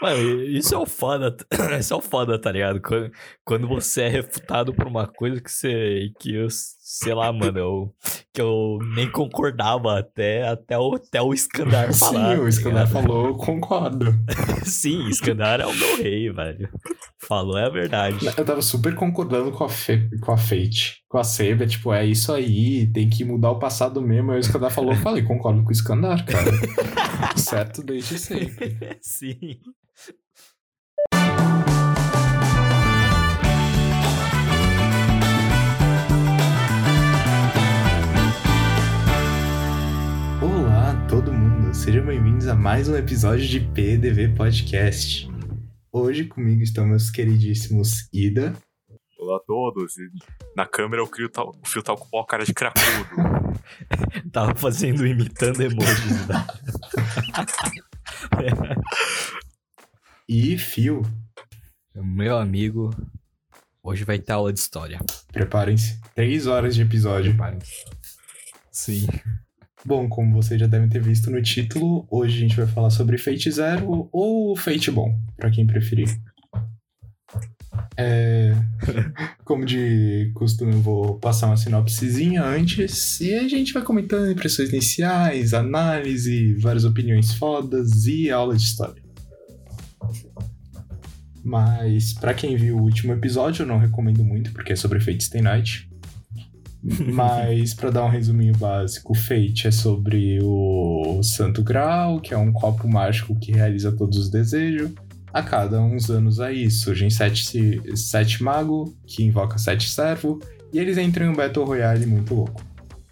Mano, isso é o foda. Isso é o foda, tá ligado? Quando, quando você é refutado por uma coisa que você. que sei lá, mano, eu, que eu nem concordava até, até, o, até o Skandar falar. Sim, o tá Skandar ligado? falou, eu concordo. Sim, Skandar é o meu rei, velho. Falou é a verdade. Eu tava super concordando com a, Fe, com a Fate, com a Seba, tipo, é isso aí, tem que mudar o passado mesmo. Aí o Skandar falou, eu falei, concordo com o Skandar, cara. certo desde sempre. Sim. Sejam bem-vindos a mais um episódio de PDV Podcast. Hoje comigo estão meus queridíssimos Ida, Olá a todos. Na câmera eu crio tal, o fio tal com o cara de cracudo. Tava fazendo, imitando emojis da. e Fio. Meu amigo, hoje vai ter aula de história. Preparem-se. Três horas de episódio. Sim. Bom, como vocês já devem ter visto no título, hoje a gente vai falar sobre Fate Zero ou Fate Bom, pra quem preferir. É... Como de costume, eu vou passar uma sinopsezinha antes e a gente vai comentando impressões iniciais, análise, várias opiniões fodas e aula de história. Mas pra quem viu o último episódio, eu não recomendo muito, porque é sobre Fate Stay Night. Mas, para dar um resuminho básico, o Fate é sobre o Santo Graal, que é um copo mágico que realiza todos os desejos. A cada uns anos aí surgem sete, sete magos, que invoca sete servos, e eles entram em um Battle Royale muito louco.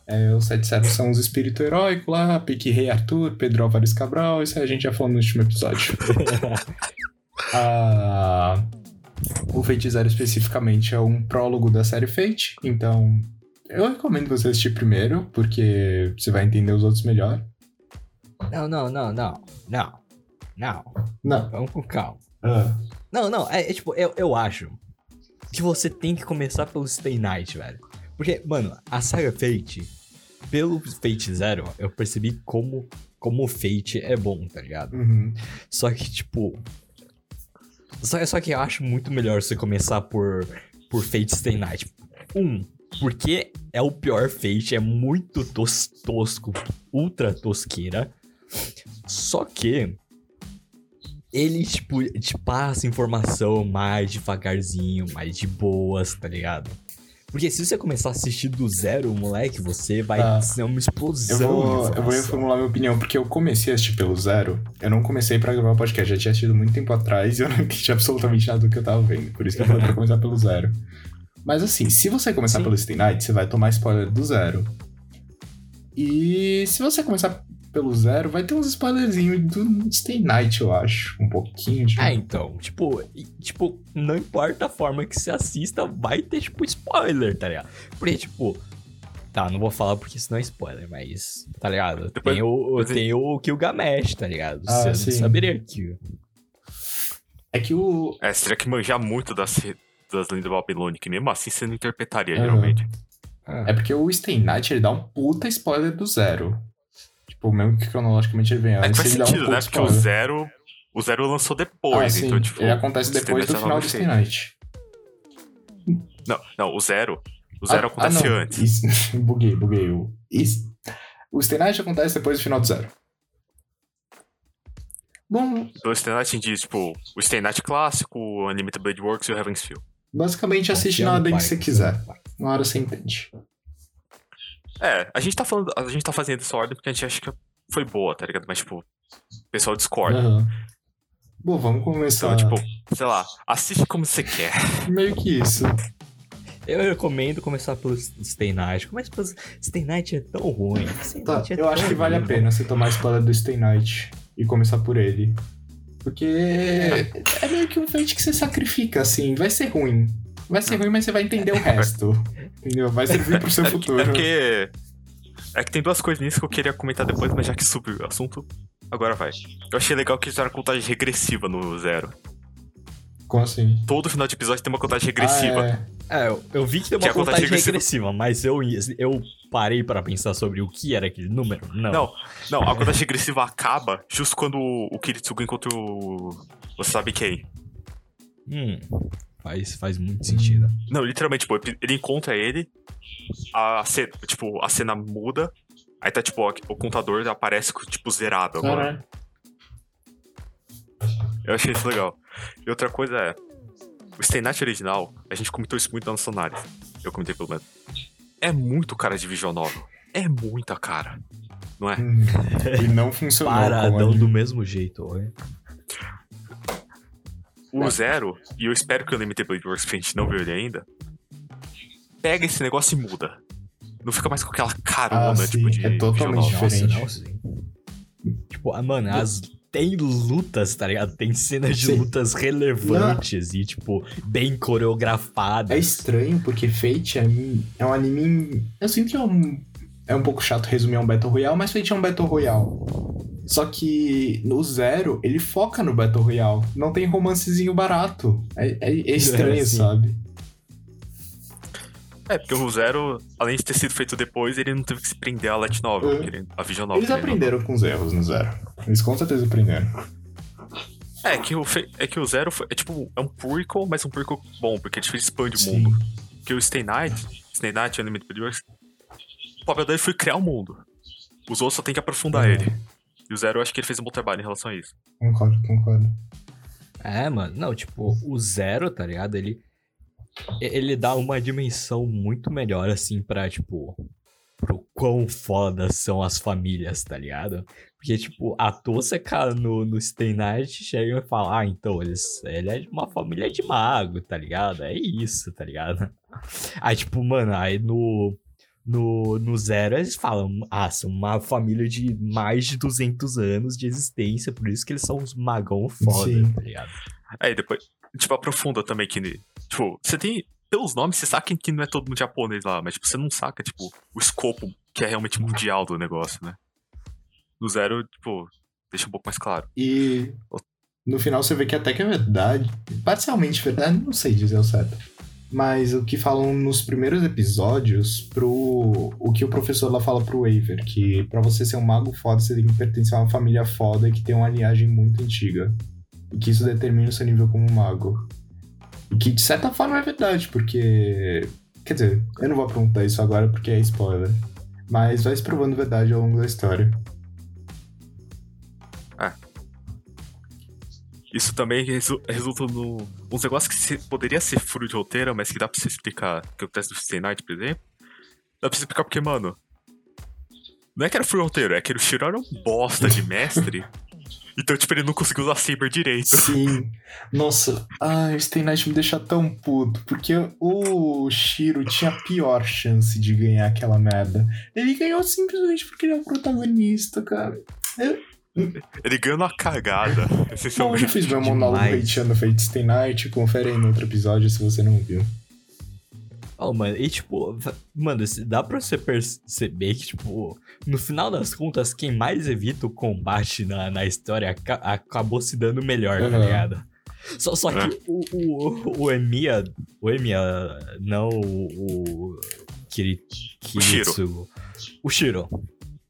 É, os sete servos são os espíritos heróicos lá, Pique Rei Arthur, Pedro Álvares Cabral, isso aí a gente já falou no último episódio. Ah, o Fate Zero especificamente é um prólogo da série Fate, então eu recomendo você assistir primeiro, porque você vai entender os outros melhor. Não, não, não, não. Não. Não. Não. Vamos com calma. Ah, Não, não, é, é tipo, eu, eu acho que você tem que começar pelo Stay Night, velho. Porque, mano, a saga Fate, pelo Fate Zero, eu percebi como, como o Fate é bom, tá ligado? uhum. Só que, tipo. Só, só que eu acho muito melhor você começar por, por Fate Stay Night. Um, porque é o pior Fate, é muito tos, tosco, ultra tosqueira. Só que ele, tipo, te passa informação mais devagarzinho, mais de boas, tá ligado? Porque se você começar a assistir do zero, moleque, você vai Tá. ser uma Eu explosão de vou, eu vou reformular minha opinião, porque eu comecei a assistir pelo zero. Eu não comecei pra gravar o podcast, já tinha assistido muito tempo atrás e eu não entendi absolutamente nada do que eu tava vendo. Por isso que eu falei pra começar pelo zero. Mas assim, se você começar Sim. pelo Stay Night, você vai tomar spoiler do zero. E se você começar pelo zero, vai ter uns spoilerzinhos do Stay Night, eu acho. Um pouquinho de. É, então, tipo, tipo, não importa a forma que você assista, vai ter, tipo, spoiler, tá ligado? Porque, tipo, tá, não vou falar porque senão é spoiler, mas, tá ligado? Depois- tem o, depois- tem o Gilgamesh, tá ligado? Ah, você sim. não saberia que... É que o. É, você teria que manjar muito das, das lendas babilônicas, mesmo assim você não interpretaria, Aham. geralmente. É porque o Stay Night ele dá um puta spoiler do zero. Tipo, mesmo que cronologicamente ele venha É que faz ele dá um sentido, puta né? Porque o spoiler. zero. O zero lançou depois, ah, então, tipo. ele acontece o depois do final do Stay Night. Não, não, o zero. O zero Ah, acontece ah, antes. Isso, buguei, buguei. O, isso. o Stay Night acontece depois do final do zero. Bom, Pelo Stay Night a gente diz, tipo, o Stay Night clássico, o Unlimited Blade Works e o Heaven's Feel. Basicamente assiste Confia na pai, que você quiser. Uma hora você entende. É, a gente tá falando. A gente tá fazendo essa ordem porque a gente acha que foi boa, tá ligado? Mas, tipo, o pessoal discorda. Aham. Bom, vamos começar. Então, tipo, sei lá, assiste como você quer. Meio que isso. Eu recomendo começar pelo Stay Night. Começa pelo Stay Night é tão ruim. Tá, é eu acho tão que vale a pena você tomar a spoiler do Stay Night e começar por ele. Porque é meio que um fate que você sacrifica, assim. Vai ser ruim. Vai ser ruim, mas você vai entender o resto. Entendeu? Vai servir pro seu É, futuro. é porque. É que tem duas coisas nisso que eu queria comentar depois, mas já que subiu o assunto, agora vai. Eu achei legal que fizeram contagem regressiva no zero. Como assim? Todo final de episódio tem uma contagem regressiva. Ah, É, eu, eu vi que tem Que uma a contagem contagem regressiva- mas eu, eu parei pra pensar sobre o que era aquele número. Não. Não, não, a contagem regressiva acaba justo quando o, Kiritsugu encontra o. Você sabe quem? Hum, faz, faz muito sentido. Não, literalmente, tipo, ele encontra ele, a cena, tipo, a cena muda, aí tá, tipo, o contador aparece, tipo, zerado agora. Eu achei isso legal. E outra coisa é, o Stay Night original, a gente comentou isso muito na nossa análise. Eu comentei pelo menos. É muito cara de visual novel. É muita cara. Não é? E não funcionou. Paradão anime. do mesmo jeito, olha. O Zero, e eu espero que o Limited Blade Works, que a gente não viu ele ainda, pega esse negócio e muda. Não fica mais com aquela carona, Ah, sim, tipo, de é totalmente diferente. Nossa, não, sim. Tipo, ah, mano, as. Tem lutas, tá ligado? Tem cenas de Sim. lutas relevantes e, tipo, bem coreografadas. É estranho, porque Fate é, é um anime. Eu sinto que é um. É um pouco chato resumir um Battle Royale, mas Fate é um Battle Royale. Só que no Zero, ele foca no Battle Royale. Não tem romancezinho barato. É, é- é estranho, É, sim. sabe? É, porque o Zero, além de ter sido feito depois, ele não teve que se prender a Light Novel, É. querendo- a Vision Novel. Eles querendo ou não. aprenderam com os erros no Zero. Eles com certeza aprenderam. É que, o, fe- é que o Zero foi, é tipo, é um prequel, mas um prequel bom, porque ele expande o Sim. mundo. Porque o Stay Night, Stay Night Unlimited Universe, o papel dele foi criar o mundo. Os outros só tem que aprofundar Uhum. ele. E o Zero, eu acho que ele fez um bom trabalho em relação a isso. Concordo, concordo. É, mano. Não, tipo, o Zero, tá ligado? Ele. Ele dá uma dimensão muito melhor, assim, pra, tipo. Pro quão foda são as famílias, tá ligado? Porque, tipo, a Tosaka no, no Stay Night chega e fala: Ah, então, eles, ele é de uma família de mago, tá ligado? É isso, tá ligado? Aí, tipo, mano, aí no. No, no Zero, eles falam, ah, são uma família de mais de 200 anos de existência, por isso que eles são uns magão foda, Sim. tá ligado? Aí depois, tipo, aprofunda também que, tipo, você tem, pelos nomes, você saca que não é todo mundo japonês lá, mas, tipo, você não saca, tipo, o escopo que é realmente mundial do negócio, né? No Zero, tipo, deixa um pouco mais claro. E no final você vê que até que é verdade, parcialmente verdade, não sei dizer o certo. Mas o que falam nos primeiros episódios pro. O que o professor lá fala pro Waver, que pra você ser um mago foda, você tem que pertencer a uma família foda que tem uma linhagem muito antiga. E que isso determina o seu nível como mago. E que de certa forma é verdade, porque. Quer dizer, eu não vou perguntar isso agora porque é spoiler. Mas vai se provando verdade ao longo da história. Isso também resu- resulta no. Uns negócios que se- poderia ser furo de roteiro, mas que dá pra você explicar. Que acontece no Stay Night, por exemplo. Dá pra você explicar porque, mano. Não é que era furo de roteiro, é que o Shiro era um bosta de mestre. então, tipo, ele não conseguiu usar Saber direito. Sim. Nossa, ai, o Stay Night me deixa tão puto, porque o Shiro tinha a pior chance de ganhar aquela merda. Ele ganhou simplesmente porque ele é o protagonista, cara. Ele ganhou na cagada, Bom, eu já fiz meu monólogo hateando Fate Stay Night, confere aí no outro episódio se você não viu. Oh, mano, e tipo, mano, se- dá pra você perceber que, tipo, no final das contas, quem mais evita o combate na, na história aca- acabou se dando melhor, tá Uhum. ligado? Só, só que o, o, o Emiya, o Emiya, não o, o Kiri, Kiritsugo, o Shiro.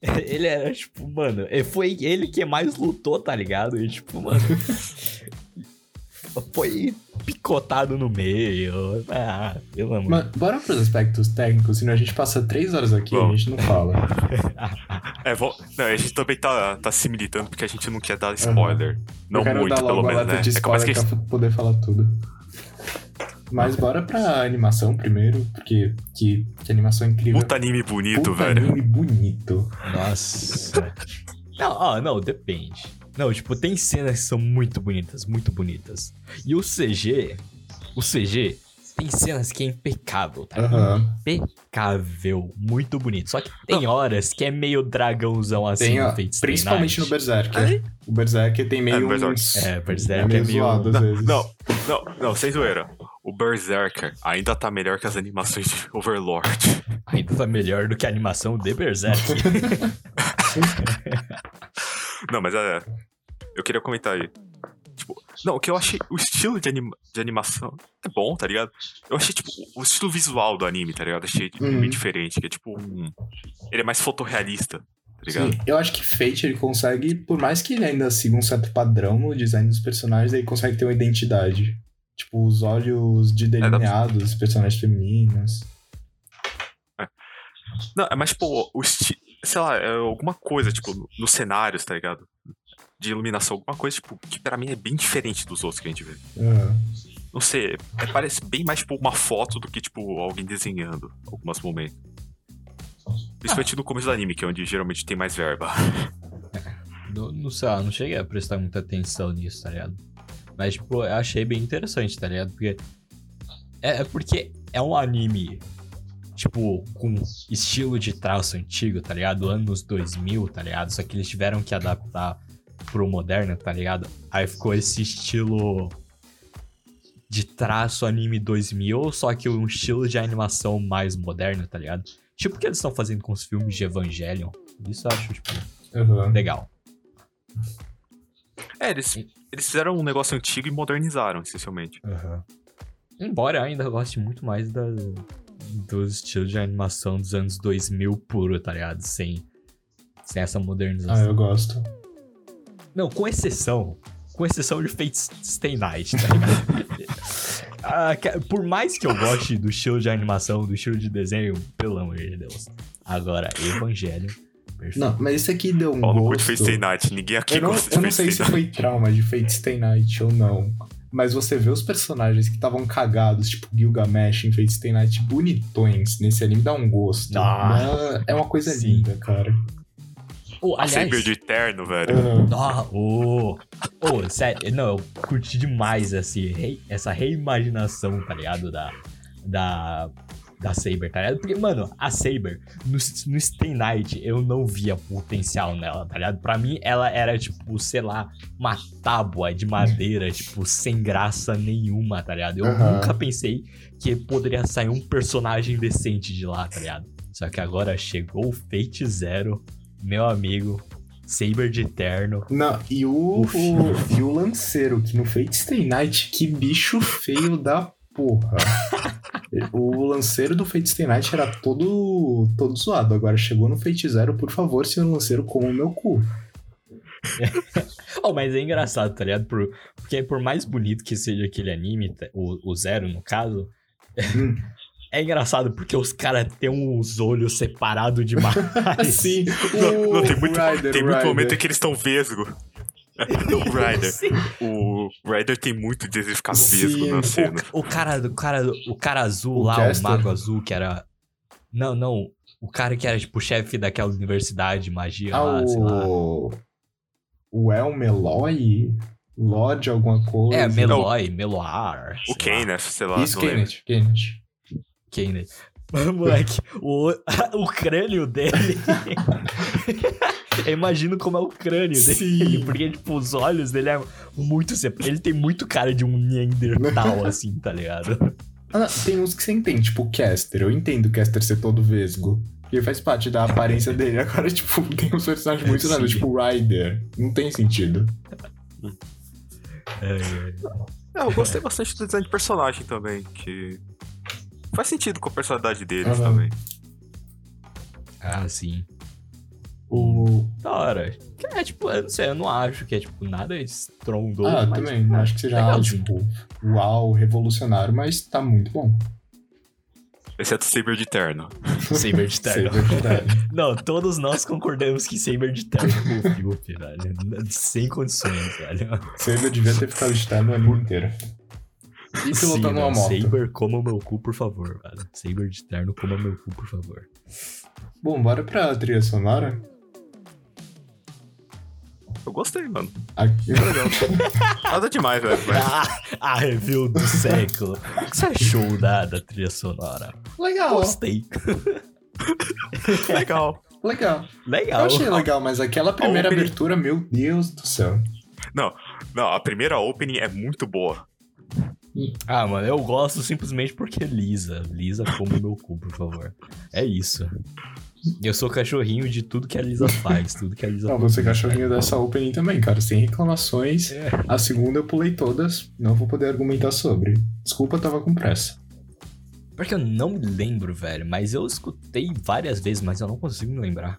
Ele era, tipo, mano, foi ele que mais lutou, tá ligado? E, tipo, mano, foi picotado no meio. Ah, pelo amor. Mas bora pros aspectos técnicos, senão a gente passa três horas aqui e a gente não fala. É, vo- não, a gente também tá, tá se militando porque a gente não quer dar spoiler. Não eu quero muito, dar pelo menos, né? de É spoiler que pra poder falar tudo. Mas bora pra animação primeiro, porque que, que animação incrível. Puta anime bonito, Puta velho. anime bonito. Nossa. não, ó, não, depende. Não, tipo, tem cenas que são muito bonitas, muito bonitas. E o CG, o CG, tem cenas que é impecável, tá? Aham. Impecável, muito bonito. Só que tem horas que é meio dragãozão assim, Stay principalmente no Night. Berserker. O Berserker tem meio É, uns... É, É Berserk meio é meio... zoado às vezes. Não, não, não, sem zoeira. O Berserker ainda tá melhor que as animações de Overlord. Ainda tá melhor do que a animação de Berserk. Não, mas é. Eu queria comentar aí. Tipo, Não, o que eu achei. O estilo de, anima, de animação é bom, tá ligado? Eu achei, tipo, o estilo visual do anime, tá ligado? Achei tipo, Uhum. meio diferente, que é tipo. Um, ele é mais fotorrealista, tá ligado? Sim, eu acho que Fate ele consegue, por mais que ele ainda siga um certo padrão no design dos personagens, ele consegue ter uma identidade. Tipo, os olhos de delineados dos personagens femininos. Não, é mais, tipo, o estilo. Sei lá, é alguma coisa, tipo, no- nos cenários, tá ligado? De iluminação, alguma coisa, tipo, que pra mim é bem diferente dos outros que a gente vê. Não sei, é- parece bem mais, tipo, uma foto do que, tipo, alguém desenhando alguns momentos. Principalmente no começo do anime, que é onde geralmente tem mais verba. Não, não sei lá, não cheguei a prestar muita atenção nisso, tá ligado? Mas, tipo, eu achei bem interessante, tá ligado? Porque. É, é porque é um anime, tipo, com estilo de traço antigo, tá ligado? Anos 2000, tá ligado? Só que eles tiveram que adaptar pro moderno, tá ligado? Aí ficou esse estilo de traço anime 2000, só que um estilo de animação mais moderno, tá ligado? Tipo o que eles estão fazendo com os filmes de Evangelion. Isso eu acho, tipo, Aham. legal. É, eles, eles fizeram um negócio antigo e modernizaram, essencialmente. Embora eu ainda goste muito mais da, do estilo de animação dos anos 2000 puro, tá ligado? Sem, sem essa Ah, modernização. eu gosto. Não, com exceção. Com exceção de Fate Stay Night, tá ligado? Ah, por mais que eu goste do estilo de animação, do estilo de desenho, pelo amor de Deus. Agora, Evangelho. Perfeito. Não, mas isso aqui deu um Pau no cu gosto. de Fate Stay Night. Ninguém aqui Eu não, gosta de eu não Fate sei Stay se Night. foi trauma de Fate Stay Night ou não. Mas você vê os personagens que estavam cagados, tipo Gilgamesh em Fate Stay Night, bonitões nesse anime, dá um gosto. Ah, é uma coisa sim. linda, cara. Oh, A aliás, Saber de Eterno, velho. Ah, ô, ô, sério, não, eu curti demais esse, rei- essa reimaginação, tá ligado? Da, da, da Saber, tá ligado? Porque, mano, a Saber, no, no Stay Night, eu não via potencial nela, tá ligado? Pra mim, ela era, tipo, sei lá, uma tábua de madeira, tipo, sem graça nenhuma, tá ligado? Eu Aham. nunca pensei que poderia sair um personagem decente de lá, tá ligado? Só que agora chegou o Fate Zero, meu amigo, Saber de Eterno. Não, e o, Uf. o- e o Lanceiro, que no Fate Stay Night, que bicho feio da porra. o Lanceiro do Fate Stay Night era todo, todo zoado. Agora chegou no Fate Zero, por favor, senhor Lanceiro, coma o meu cu. Oh, mas é engraçado, tá ligado? Por- porque por mais bonito que seja aquele anime, tá- o, o Zero no caso, Hum. é engraçado porque os caras têm uns olhos separados demais. Sim, Não, o não, tem muito, Ryder, tem muito momento em que eles estão vesgo. O Ryder. Sim. O Ryder tem muito de ficar vesgo na o- cena. O, o cara, o cara, o cara azul O lá, Caster? o mago azul que era Não, não, o cara que era tipo chefe daquela universidade de magia Ah, lá, sei lá. o. O El Meloy? Lorde alguma coisa. É, Meloy, Meloar. O. Kenneth, sei lá. Isso, não. Kenneth. Kenneth. Kenneth. Moleque, o, o crânio dele. Eu imagino como é o crânio dele. Sim. Porque, tipo, os olhos dele é muito. Ele tem muito cara de um Neandertal, assim, tá ligado? Ah, tem uns que você entende, tipo o Caster. Eu entendo o Caster ser todo vesgo. Porque faz parte da aparência dele. Agora, tipo, tem uns personagens muito nada, tipo o Ryder. Não tem sentido. É, é. É, eu gostei bastante do design de personagem também, que faz sentido com a personalidade deles Aham. também. Ah, sim. O. Da hora. É, tipo, eu não sei, eu não acho que é, tipo, nada estrondoso. Ah, mas, também. tipo, Não acho que seja algo, legalzinho. tipo, uau, revolucionário, mas tá muito bom. Exceto Saber de Terno. Saber de terno. Saber de terno. Não, todos nós concordamos que Saber de terno é Goofy, Goofy, velho. Sem condições, velho. Saber devia ter ficado de terno o anime inteiro. E pilotando uma moto. Saber, coma o meu cu, por favor, velho. Saber de terno, coma meu cu, por favor. Bom, bora pra trilha sonora. Eu gostei, mano. Aqui. Nada demais, velho. Mas Ah, a review do século. O que você achou da, da trilha sonora? Legal, Gostei. legal. legal. Legal. Eu achei legal, mas aquela primeira opening- abertura, meu Deus do céu. Não, a primeira opening é muito boa. Ah, mano, eu gosto simplesmente porque Lisa. Lisa, come meu cu, por favor. É isso. Eu sou cachorrinho de tudo que a Lisa faz, tudo que a Lisa Não, faz. você é cachorrinho dessa opening também, cara. Sem reclamações. É. A segunda eu pulei todas, não vou poder argumentar sobre. Desculpa, tava com pressa. Porque eu não me lembro, velho, mas eu escutei várias vezes, mas eu não consigo me lembrar.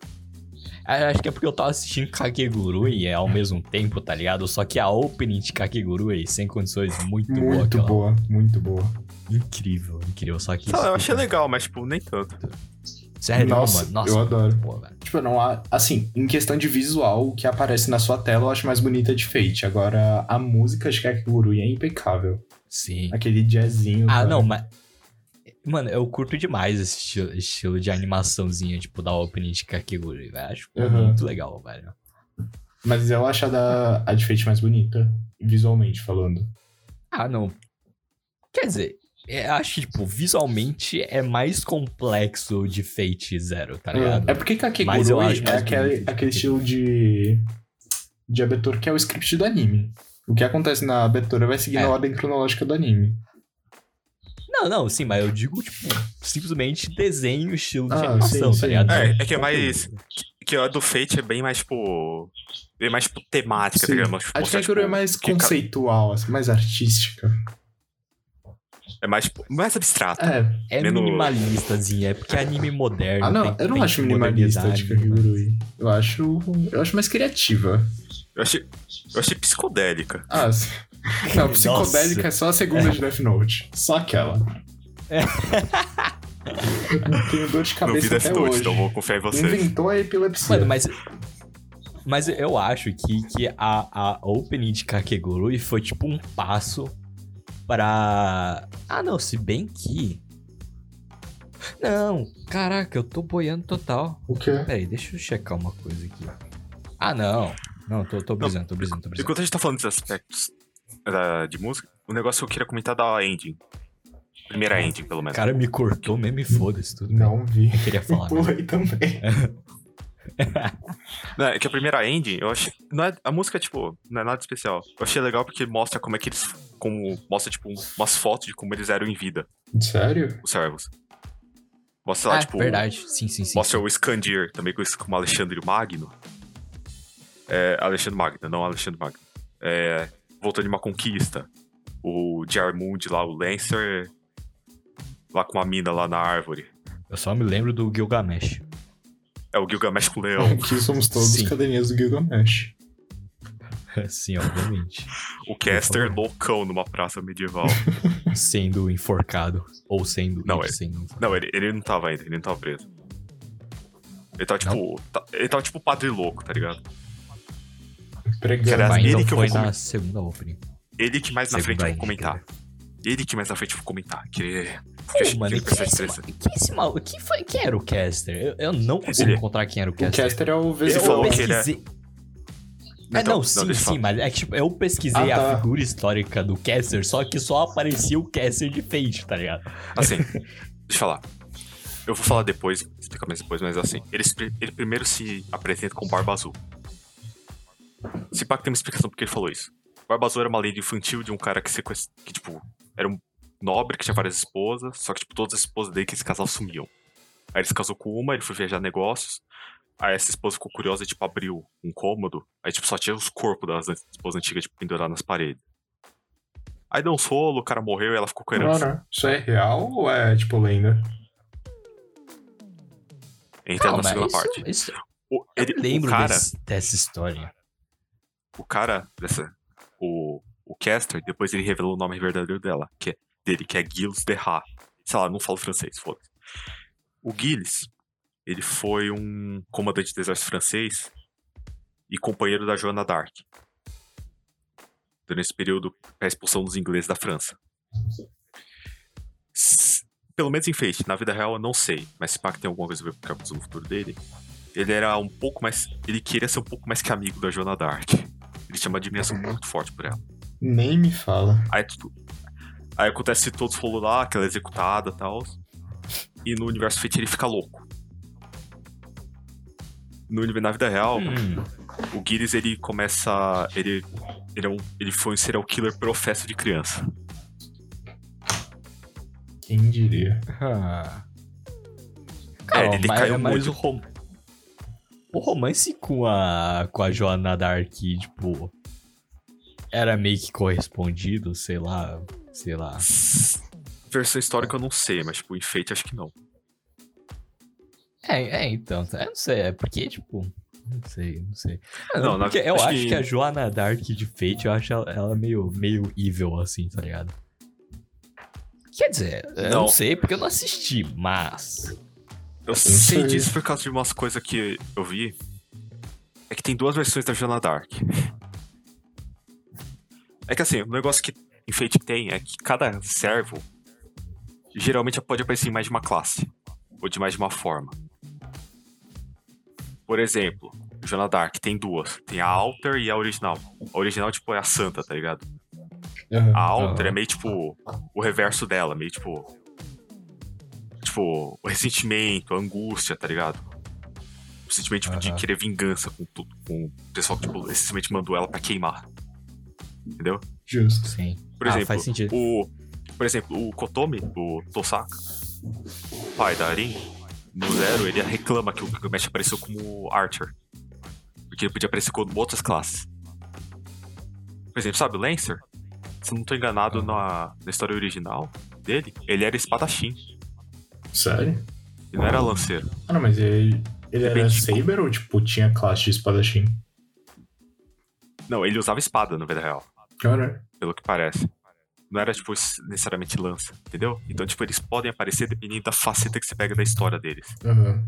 Acho que é porque eu tava assistindo Kakegurui ao mesmo tempo, tá ligado? Só que a opening de Kakegurui, sem condições, muito, boa. Muito boa, muito boa. Incrível, incrível. Só que. Sei lá, eu achei legal, mas, tipo, nem tanto. Sério, Nossa, mano. Nossa, eu adoro. Boa, velho. Tipo, não há. Assim, em questão de visual, o que aparece na sua tela eu acho mais bonita de Fate. Agora, a música de Kakegurui é impecável. Sim. Aquele jazzinho. Ah, cara. não, mas. Mano, eu curto demais esse estilo, estilo de animaçãozinha, tipo, da opening de Kakegurui, velho. Acho Uhum. muito legal, velho. Mas eu acho a, da, a de Fate mais bonita, visualmente falando. Ah, não. Quer dizer, é, acho que, tipo, visualmente é mais complexo de Fate Zero, tá ligado? É porque Mas eu Kakegurui acho é aquele, aquele estilo de, de abertura que é o script do anime. O que acontece na abertura vai seguir É. na ordem cronológica do anime. Não, não, sim, mas eu digo, tipo, simplesmente desenho, estilo de Ah, animação, sim, tá sim. ligado? É, é que é mais. Que a do Fate é bem mais, tipo. Bem mais, tipo, temática, tá Sim. ligado? Mas, tipo, A de Kakegurui é mais que conceitual, assim, mais artística. É mais, mais abstrato. É. É menos- minimalistazinha, é porque é anime moderno. Ah, não, tem- eu não acho minimalista de modernidade, mas- Kakegurui. Eu acho, eu acho mais criativa. Eu achei, eu achei psicodélica. Ah, sim. Não, psicodélica Nossa. é só a segunda de Death Note. Só aquela. Tenho dor de Não cabeça vi Death até Note, hoje. então vou confiar em vocês. Inventou a epilepsia. Mano, mas. Mas eu acho que, que a, a opening de Kakegurui foi tipo um passo pra. Ah, não, se bem que. Não, caraca, eu tô boiando total. O quê? Peraí, deixa eu checar uma coisa aqui. Ah, não. Não, tô, tô brisando, tô brisando, tô brisando. Enquanto a gente tá falando desses aspectos da- de música, o negócio que eu queria comentar da ending. Primeira ending, pelo O menos. cara me cortou mesmo e foda-se tudo. Não vi. Eu queria falar. né? Pulei também. Não, é que a primeira ending, eu achei. Não é, a música, tipo, não é nada especial. Eu achei legal porque mostra como é que eles. Como, mostra, tipo, um- umas fotos de como eles eram em vida, Sério? os servos. Mostra lá, Ah, tipo. verdade. Sim, sim, sim. Mostra sim. o Scandir, também conhecido como Alexandre Magno. É, Alexandre Magno, não Alexandre Magno. É, voltando de uma conquista. O Jarmund lá, o Lancer. Lá com uma mina lá na árvore. Eu só me lembro do Gilgamesh. É o Gilgamesh com o leão. Aqui somos todos Sim. cadeirinhas do Gilgamesh. Sim, obviamente. o Caster loucão numa praça medieval. sendo enforcado. Ou sendo. Não, ele é- sendo. não, ele, ele não tava ainda, ele não tava preso. Ele tava tipo. tá- ele tava tipo padre louco, tá ligado? Pregando. Ele então que eu foi vou na comer- segunda opening. Ele que mais na Segunda frente eu vou comentar. quer Ele que mais na frente eu vou comentar. Que, Pô, que, mano, que, quem, é esse, é esse maluco? Quem, foi, quem era o Caster? Eu, eu não consigo Ele- encontrar quem era o O Caster. Caster é o Ele eu que é- Então, não, sim, deixa eu sim, mas é que tipo, eu pesquisei Ah, tá. a figura histórica do Caster, só que só aparecia o Caster de Fate, tá ligado? Assim, deixa eu falar. Eu vou falar depois, explicar mais depois, mas assim, ele, se- ele primeiro se apresenta com Barba Azul. Se pá que tem uma explicação porque ele falou isso. Barba Azul era uma lenda infantil de um cara que sequest... que, tipo, era um nobre que tinha várias esposas, só que, tipo, todas as esposas dele que esse casal sumiam. Aí ele se casou com uma, ele foi viajar negócios, aí essa esposa ficou curiosa e, tipo, abriu um cômodo, aí, tipo, só tinha os corpos das esposas antigas, tipo, pendurados nas paredes. Aí deu um solo, o cara morreu e ela ficou com. Ora, isso é real ou é tipo lenda? Entra Não, na segunda isso- parte. isso- O, eu ele, lembro o cara, desse- dessa história. o cara dessa, o, o Caster, depois ele revelou o nome verdadeiro dela, que é dele, que é Gilles de Rat. Sei lá, não falo francês, foda-se. O Gilles, ele foi um comandante do exército francês e companheiro da Joana d'Arc. Durante esse período, a expulsão dos ingleses da França. Pelo menos em Fate, na vida real eu não sei, mas se pá que tem alguma coisa a ver com o no futuro dele, ele era um pouco mais. Ele queria ser um pouco mais que amigo da Joana d'Arc. Ele tinha uma admiração muito forte por ela. Nem me fala. Aí tudo. Aí acontece todos rolou lá, aquela executada e tal. E no universo Fate ele fica louco. No, na vida real, Hum, o Gilles ele começa. Ele, ele, é um, ele foi um serial killer professo de criança. Quem diria? ah. Cara, ele mas, caiu mas muito. o, rom... o romance com a, com a Joana Dark, tipo, era meio que correspondido, sei lá, sei lá. Versão histórica eu não sei, mas, tipo, enfeite acho que não. É, é, então, eu não sei, é porque, tipo, não sei, não sei. Não, na- porque eu acho acho que- que... a Joana Dark de Fate, eu acho ela, ela meio, meio evil, assim, tá ligado? Quer dizer, eu Não. não sei porque eu não assisti, mas... Eu sei. sei disso por causa de umas coisas que eu vi. É que tem duas versões da Joana Dark. É que assim, o negócio que enfeite tem é que cada servo geralmente pode aparecer em mais de uma classe. Ou de mais de uma forma. Por exemplo, Joana Dark tem duas. Tem a Alter e a original. A original, tipo, é a santa, tá ligado? Aham. A Alter Aham. é meio tipo o reverso dela, meio tipo. Tipo, o ressentimento, a angústia, tá ligado? O sentimento tipo, de Aham. querer vingança com tudo. Com o pessoal que, tipo, essencialmente mandou ela pra queimar. Entendeu? Justo. Sim. Por Ah, exemplo, faz sentido. o. Por exemplo, o Kotomi, o Tosaka, pai da Arin, no Zero, ele reclama que o Gilgamesh apareceu como Archer. Porque ele podia aparecer com outras classes. Por exemplo, sabe o Lancer? Se eu não tô enganado na, na história original dele, ele era espadachim. Sério? Ele não era lanceiro. Ah, não, mas ele, ele era Depende, tipo- Saber ou, tipo, tinha classe de espadachim? Não, ele usava espada na vida real, Cara, pelo que parece. Não era, tipo, necessariamente lança, entendeu? Então, tipo, eles podem aparecer dependendo da faceta que você pega da história deles. aham.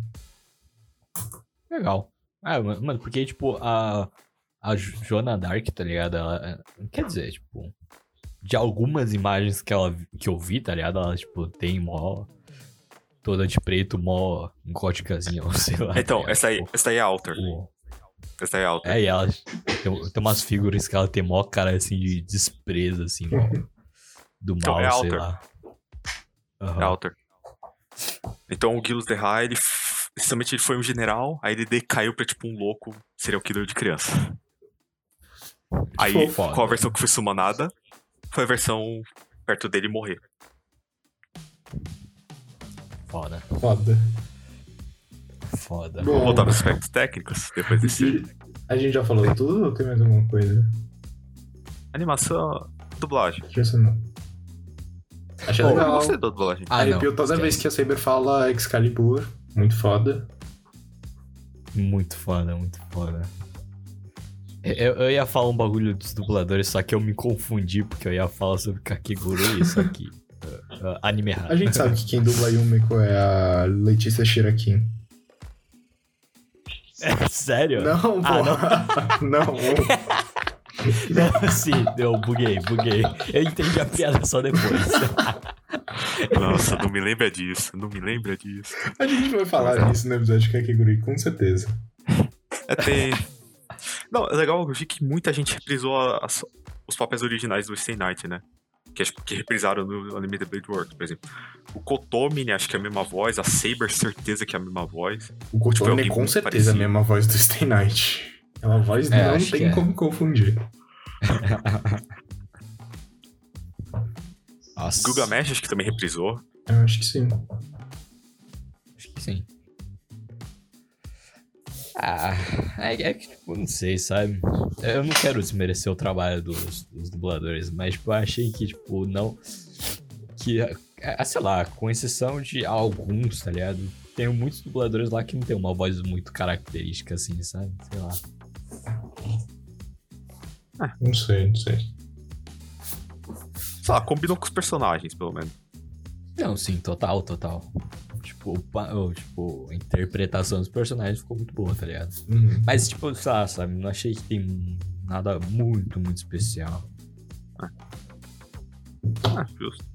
Legal. Ah, ma- mano, porque, tipo, a, a Jo- Joana Dark, tá ligado? Ela, quer dizer, tipo, de algumas imagens que, ela, que eu vi, tá ligado? Ela, tipo, tem mó. Toda de preto, mó góticazinha, ou sei lá. Então, tá essa aí, Tipo, essa aí é Alter. o- Essa aí é Alter. É, e ela tem, tem umas figuras que ela tem mó cara assim de desprezo, assim, mó, do Então, mal, é sei Alter. lá. É Aham. Alter. Então o Gilles de Rai, ele, essencialmente ele foi um general, aí ele decaiu pra tipo um louco serial killer de criança. Aí, Foda. qual a versão que foi sumonada? Foi a versão perto dele morrer. Foda, Foda. foda. Bom. Vamos voltar para aspectos técnicos depois desse. A gente já falou tudo ou tem mais alguma coisa? Animação, dublagem. Deixa Achei Pô, Eu legal. gostei da dublagem. Ah, não. Arrepio toda esquece. vez que a Saber fala Excalibur. Muito foda. Muito foda, muito foda. Eu, eu ia falar um bagulho dos dubladores, só que eu me confundi, porque eu ia falar sobre Kakegurui, só que. uh, uh, anime errado. A gente sabe que quem dubla Yumiko é a Letícia Shirakin. É sério? Não, pô. Ah, não. Não, sim, eu buguei, buguei. Eu entendi a piada só depois. Nossa, não me lembra disso, não me lembra disso. A gente vai falar disso no episódio de Kakegurui, com certeza. É ter. Não, é legal, eu vi que muita gente reprisou as- os papéis originais do Stay Night, né? Que, acho que reprisaram no anime The Blade Work, por exemplo. O Kotomi, né, acho que é a mesma voz. A Saber, certeza que é a mesma voz. O Kotomi é alguém com certeza a parecido. mesma voz do Stay Night. Aquela voz É, não tem é. como confundir. Nossa. Gilgamesh, acho que também reprisou. Eu acho que sim. Acho que sim. Ah, é, é que, tipo, não sei, sabe? Eu não quero desmerecer o trabalho dos, dos dubladores, mas, tipo, eu achei que, tipo, não. Que, é, sei lá, com exceção de alguns, tá ligado? Tem muitos dubladores lá que não tem uma voz muito característica, assim, sabe? Sei lá. Não sei, não sei. Sei lá, combinou com os personagens, pelo menos. Não, sim, total, total. Tipo, o tipo, a interpretação dos personagens ficou muito boa, tá ligado? Uhum. Mas, tipo, sei lá, sabe? Não achei que tem nada muito, muito especial. Ah, justo.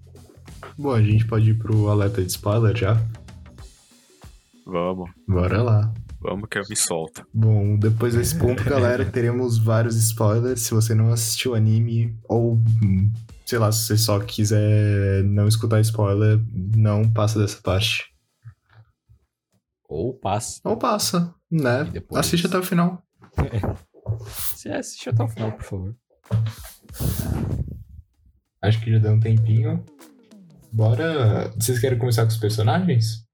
Bom, a gente pode ir pro alerta de spoiler já? Vamos, Bora lá. Vamos que eu me solto. Bom, depois desse ponto, galera, teremos vários spoilers. Se você não assistiu o anime, ou sei lá, se você só quiser não escutar spoiler, não passa dessa parte. Ou passa. Ou passa, né? Depois? Assiste até o final. Você assiste até o final, por favor. Acho que já deu um tempinho. Bora. Vocês querem começar com os personagens?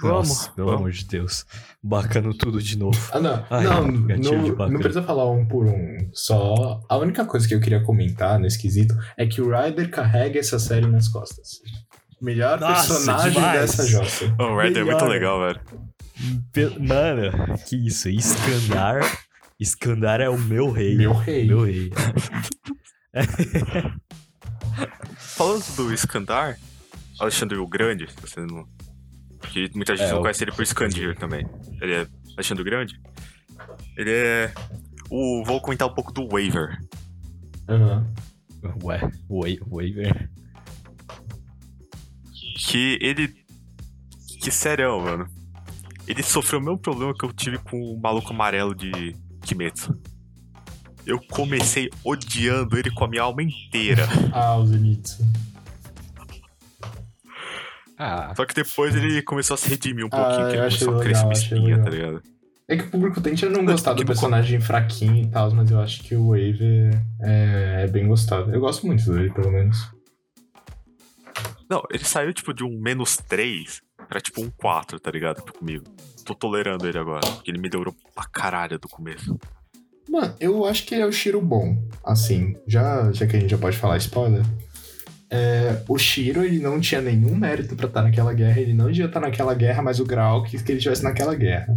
Vamos, Nossa, pelo vamos. amor de Deus. Bacano tudo de novo. Ah, não. Ai, não, não, não precisa falar um por um. Só. A única coisa que eu queria comentar nesse quesito é que o Ryder carrega essa série nas costas. Melhor Nossa, personagem demais. dessa jossa. O Red é muito legal, velho. Pe- Mano, que isso? Iskandar. Iskandar é o meu rei. Meu rei. Meu rei. Falando do Iskandar, Alexandre o Grande, se você não. Que muita gente É, não o- conhece ele por Skandir também. Ele é Alexandre Grande. Ele é. O, vou comentar um pouco do Waver. Aham. Ué, Wa- Waver. Que ele. Que sério, mano. Ele sofreu o mesmo problema que eu tive com o maluco amarelo de Kimetsu. Eu comecei odiando ele com a minha alma inteira. Ah, o Zenitsu. Ah, Só que depois ele começou a se redimir um Ah, pouquinho, que eu ele começou a crescer uma espinha, legal. tá ligado? É que o público tende a não gostar do que personagem fraquinho e tal, mas eu acho que o Wave é, é bem gostado. Eu gosto muito dele, pelo menos. Não, ele saiu tipo de um menos 3 pra tipo um 4, tá ligado? Comigo. Tô tolerando ele agora, porque ele me melhorou pra caralho do começo. Mano, eu acho que ele é o Shiro bom. Assim, já, já que a gente já pode falar spoiler. É, o Shiro, ele não tinha nenhum mérito pra estar naquela guerra. Ele não devia estar naquela guerra, mas o Graal quis que ele estivesse naquela guerra.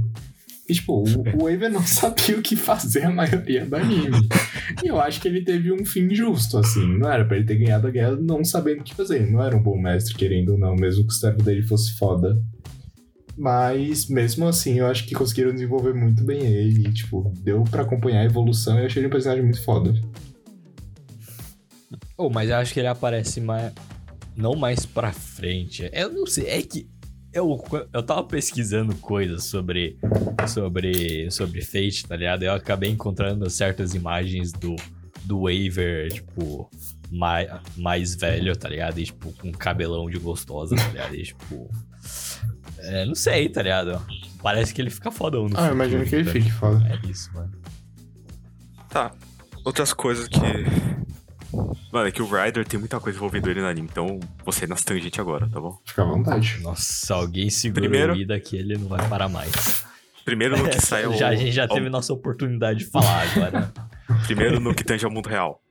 E, tipo, o, o não sabia o que fazer a maioria do anime. E eu acho que ele teve um fim justo, assim. Não era pra ele ter ganhado a guerra não sabendo o que fazer. Ele não era um bom mestre, querendo ou não, mesmo que o servo dele fosse foda. Mas, mesmo assim, eu acho que conseguiram desenvolver muito bem ele. e, Tipo, deu pra acompanhar a evolução e eu achei ele um personagem muito foda. Oh, mas eu acho que ele aparece mais. Não mais pra frente. Eu não sei. É que. Eu, eu tava pesquisando coisas sobre. Sobre. Sobre Fate, tá ligado? Eu acabei encontrando certas imagens do. Do Waver, tipo. Mais, mais velho, tá ligado? E, tipo, com cabelão de gostosa, tá ligado? E, tipo. É, não sei, tá ligado? Parece que ele fica fodão no Ah, futuro, imagino que ele tá? fique foda. É isso, mano. Tá. Outras coisas que. Mano, é que o Ryder tem muita coisa envolvendo ele no anime, então sair nas tangentes agora, tá bom? Fica à vontade. Nossa, alguém segura Primeiro- o Ida que ele não vai parar mais. Primeiro no que sai ao, já, a gente já ao- teve nossa oportunidade de falar agora. Primeiro no que tange ao mundo real.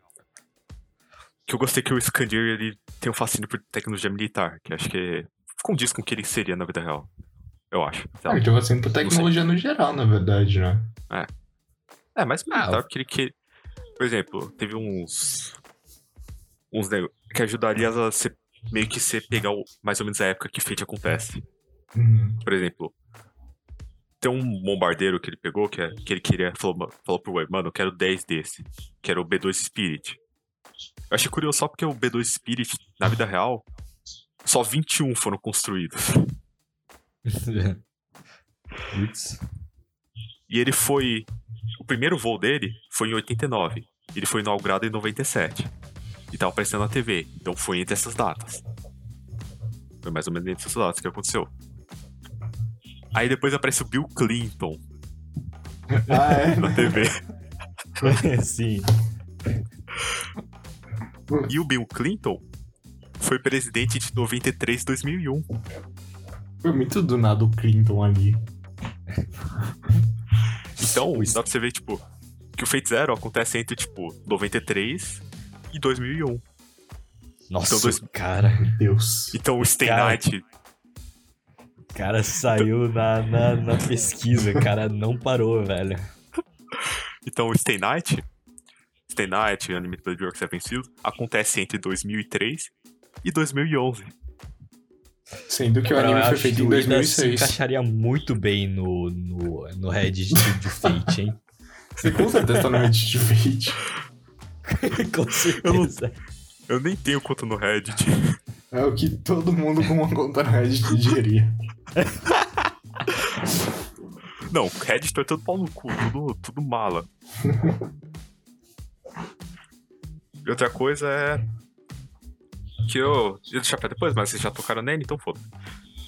Que eu gostei que o Skandir ele tem um fascínio por tecnologia militar, que acho que condiz com o que ele seria na vida real. Eu acho. Ah, ele tava sendo por tecnologia no geral, na verdade, né? É, mas Ah, militar, porque ele que. Por exemplo, teve uns. Uns que ajudaria a ser, meio que você pegar o- mais ou menos a época que Fate acontece. Uhum. Por exemplo, tem um bombardeiro que ele pegou, que, é- que ele queria, falou, falou pro Web, mano, eu quero 10 desse, que era o B2 Spirit. Eu achei curioso só porque o B2 Spirit, na vida real, só 21 foram construídos. Putz. E ele foi. O primeiro voo dele foi em 89. Ele foi inaugurado em 97. E tava aparecendo na TV. Então foi entre essas datas. Foi mais ou menos entre essas datas que aconteceu. Aí depois aparece o Bill Clinton Ah, é? na TV. Sim. E o Bill Clinton foi presidente de 93 e 2001. Foi muito do nada o Clinton ali. Então, Isso. dá pra você ver, tipo, que o Fate Zero acontece entre, tipo, 93 e 2001. Nossa, Então, dois- cara, Meu Deus. Então o Stay Cara. Night o cara saiu na, na, na pesquisa, o cara não parou, velho. Então, o Stay Night, Stay Night, Anime Blood Work Seven Seals, acontece entre 2003 e 2011. Sendo que o anime foi acho feito que em o Ida se 2006. encaixaria muito bem no, no, no Reddit de, de Fate, hein? Você com certeza tá no Reddit de Fate. Com certeza. Eu nem tenho conta no Reddit. É o que todo mundo com uma conta no Reddit diria. Não, Reddit é todo pau no cu, tudo, tudo mala. e outra coisa é. Que eu. Eu ia deixar pra depois, mas vocês já tocaram nele, então foda.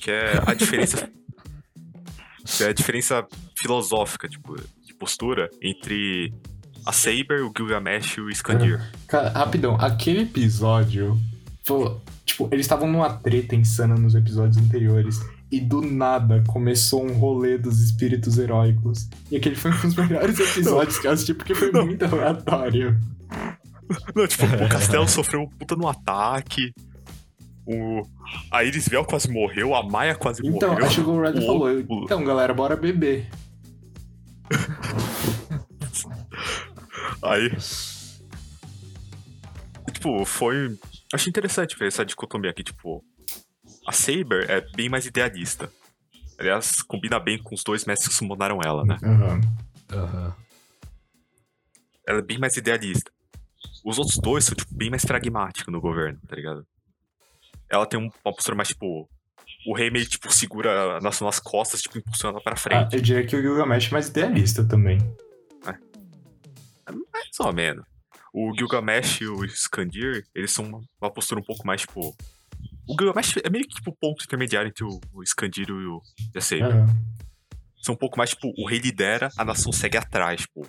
Que é a diferença. que é a diferença filosófica, tipo, de postura entre a Saber, o Gilgamesh e o Skandir. Cara, rapidão, aquele episódio. Pô, tipo, eles estavam numa treta insana nos episódios anteriores. E do nada começou um rolê dos espíritos heróicos. E aquele foi um dos melhores episódios que eu assisti porque foi muito aleatório. Não, tipo, o castelo sofreu um puta no ataque. O... A Iris Vel quase morreu, a Maia quase Então, morreu. aí chegou o Red e o falou: Então, galera, bora beber. Aí. Tipo, foi. Achei interessante ver essa dicotomia aqui, tipo. A Saber é bem mais idealista. Aliás, combina bem com os dois mestres que summonaram ela, né? Aham. Aham. Ela é bem mais idealista. Os outros dois são, tipo, bem mais pragmáticos no governo, tá ligado? Ela tem um- uma postura mais, tipo. O rei meio, tipo, segura nação nas costas, tipo, impulsiona ela pra Ah, frente. eu diria que o Gilgamesh é mais idealista também. Mais ou menos. O Gilgamesh e o Skandir, eles são uma, uma postura um pouco mais, tipo. O Gilgamesh é meio que tipo o ponto intermediário entre o, o Skandir e o The Saber. Aham. São um pouco mais, tipo, o rei lidera, a nação segue atrás, tipo.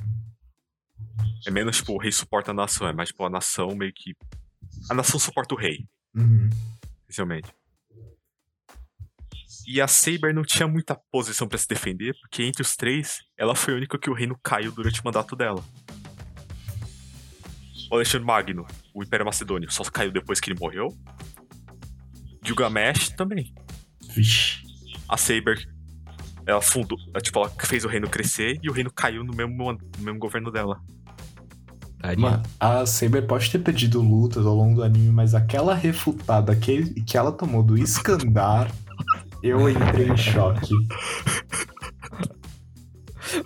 É menos, tipo, o rei suporta a nação, é mais, tipo, a nação meio que. A nação suporta o rei, Uhum. essencialmente. E a Saber não tinha muita posição pra se defender, porque entre os três, ela foi a única que o reino caiu durante o mandato dela. O Alexandre Magno, o Império Macedônio, só caiu depois que ele morreu. Gilgamesh também. Vixe. A Saber, ela fundou, ela, tipo, ela fez o reino crescer e o reino caiu no mesmo, no mesmo governo dela. Mano, a Saber pode ter perdido lutas ao longo do anime, mas aquela refutada que, que ela tomou do Iskandar, eu entrei em choque.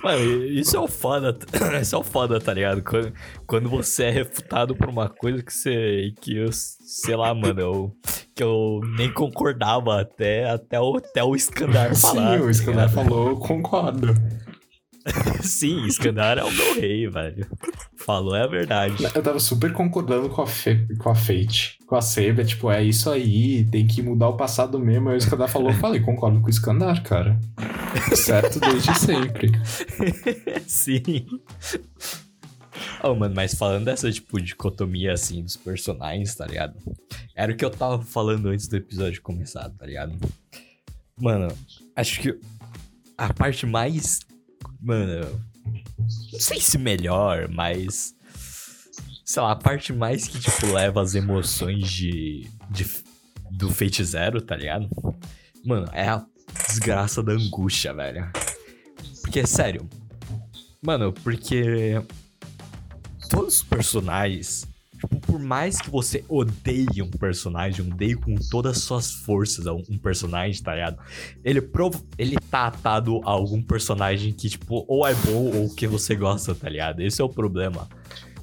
Mano, isso é o foda. Isso é o foda, tá ligado? Quando, quando você é refutado por uma coisa que você. Que eu, sei lá, mano, eu, que eu nem concordava até, até, o, até o Skandar falar. Sim, o tá Iskandar ligado? falou, eu concordo. Sim, Skandar é o meu rei, velho. Falou é a verdade. Eu tava super concordando com a, Fe, com a Fate, com a Saber, tipo, é isso aí, tem que mudar o passado mesmo. Aí o Iskandar falou, eu falei, concordo com o Iskandar, cara. Certo desde sempre. Sim. Oh, mano, mas falando dessa, tipo, dicotomia, assim, dos personagens, tá ligado? Era o que eu tava falando antes do episódio começar, tá ligado? Mano, acho que a parte mais. Mano, não sei se melhor, mas. Sei lá, a parte mais que, tipo, leva as emoções de. de do Fate Zero, tá ligado? Mano, é a desgraça da angústia, velho. Porque, sério. Mano, porque. Todos os personagens. Tipo, por mais que você odeie um personagem, odeie com todas as suas forças um personagem, tá ligado? Ele, prov... ele tá atado a algum personagem que, tipo, ou é bom ou que você gosta, tá ligado? Esse é o problema.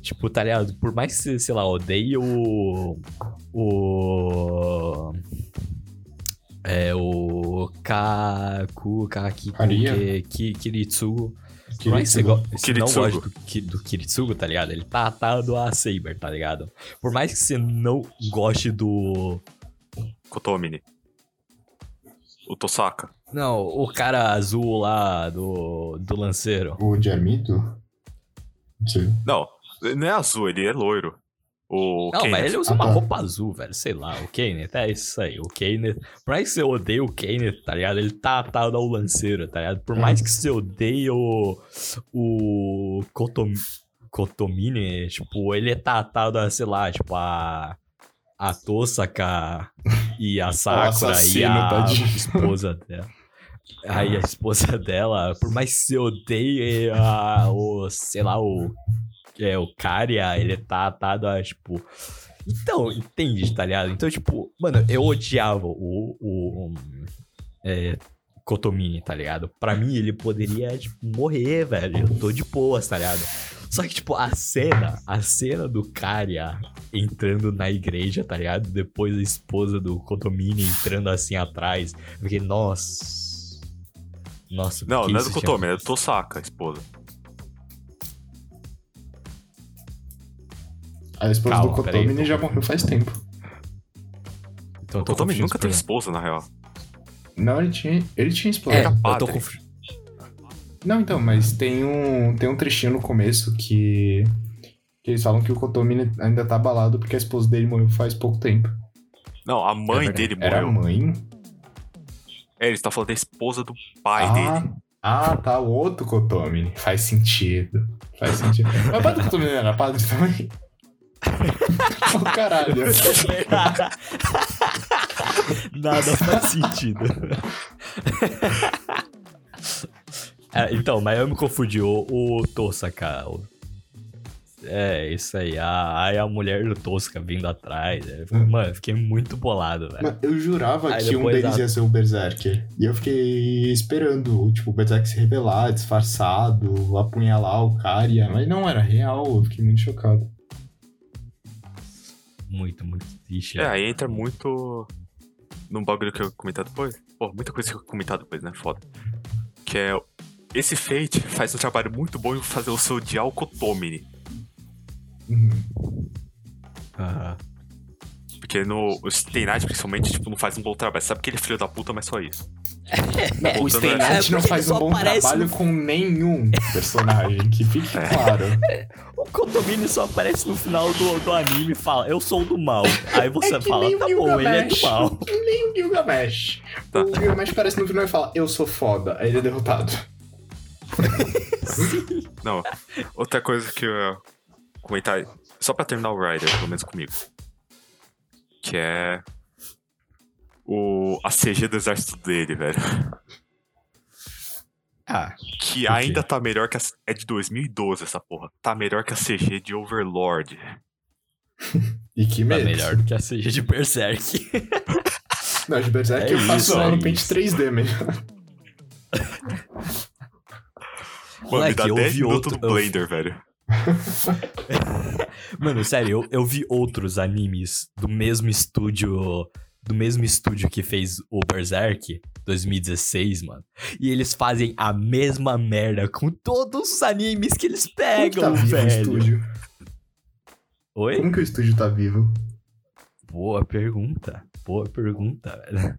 Tipo, tá ligado? Por mais que você, sei lá, odeie o. O. É o Kaku, Kakiku, Haria. Ki- Ki- Kiritsugu. Por mais que você, go você não goste do, Ki- do Kiritsugu, tá ligado? Ele tá atado a Saber, tá ligado? Por mais que você não goste do. Kotomini. O Tosaka. Não, o cara azul lá do, do lanceiro. O sei. Não, não é azul, ele é loiro. O Não, mas Kenneth. ele usa Ah, uma tá. roupa azul, velho. Sei lá, o Kenneth, é isso aí. O Kenneth. Por mais que você odeie o Kenneth, tá ligado? Ele tá atado ao lanceiro, tá ligado? Por mais que você odeie o. O. Kotom, Kotomini, tipo, ele tá atado a, sei lá, tipo, a. A Tosaka e a Sakura e a tadinho. esposa dela. Aí a esposa dela, por mais que você odeie a, o, sei lá, o é, o Karia, ele tá atado a, tipo. Então, entende, tá ligado? Então, tipo, mano, eu odiava o. o é, Kotomini, tá ligado? Pra mim, ele poderia, tipo, morrer, velho. Eu tô de boas, tá ligado? Só que, tipo, a cena, a cena do Karia entrando na igreja, tá ligado? Depois a esposa do Kotomini entrando assim atrás. Fiquei, nossa. Nossa, Não, não é do tinha Kotomi, é do Tosaka, a esposa. A esposa Calma, do Kotomini já morreu faz tempo. Então, O tô Kotomi confundindo nunca teve esposa, na real. Não, ele tinha, ele tinha esposa. É, Era eu tô confundindo. Não, então, mas tem um, tem um trechinho no começo que, que eles falam que o Kotomi ainda tá abalado porque a esposa dele morreu faz pouco tempo. Não, a mãe verdade. dele Era a morreu. mãe? É, ele tá falando da esposa do pai ah, dele. ah, tá. O outro Kotomi. Faz sentido. Faz sentido. Mas o pai do Kotomi não era padre também? Oh, caralho. Nada faz sentido. É, então, mas eu me confundi. O, o Tosaka. o- É, isso aí. A, aí a mulher do Tosca vindo atrás. é, Mano, fiquei muito bolado, velho. Eu jurava Aí que um deles a- ia ser o Berserker. E eu fiquei esperando, tipo, o Berserker se revelar, disfarçado, apunhalar o cara. Mas não, era real. Eu fiquei muito chocado. Muito, muito triste. É, né? aí entra muito num bagulho que eu vou comentar depois. Pô, muita coisa que eu vou comentar depois, né? Foda. Que é. Esse Fate faz um trabalho muito bom em fazer você odiar o Kotomini. Uhum. Aham. Porque no o Stay Night, principalmente, tipo, não faz um bom trabalho. Sabe que ele é filho da puta, mas só isso. Não, o Stay É, Night não faz um bom trabalho no- com nenhum personagem, que fique É. claro. O Kotomini só aparece no final do, do anime e fala, eu sou do mal. Aí você É fala, tá bom, ele é do mal. Que nem o Gilgamesh. Tá. O Gilgamesh aparece no final e fala, eu sou foda. Aí ele é derrotado. Não, outra coisa que eu ia comentar, só pra terminar o Rider, pelo menos comigo. Que é. O, a CG do exército dele, velho. Ah, Que quê? ainda tá melhor que a. É de 2012 essa porra. Tá melhor que a CG de Overlord. E que tá melhor do que a CG de Berserk. Não, de Berserk É eu faço isso, lá é no Paint isso. 3D melhor. Mano, Moleque, me dá eu 10 vi minutos outro- no eu- Blender, velho. Mano, sério, eu, eu vi outros animes do mesmo estúdio. Do mesmo estúdio que fez o Berserk 2016, mano. E eles fazem a mesma merda com todos os animes que eles Como que tá pegam, vivo o velho. estúdio? Oi? Como que o estúdio tá vivo? Boa pergunta. Boa pergunta, velho.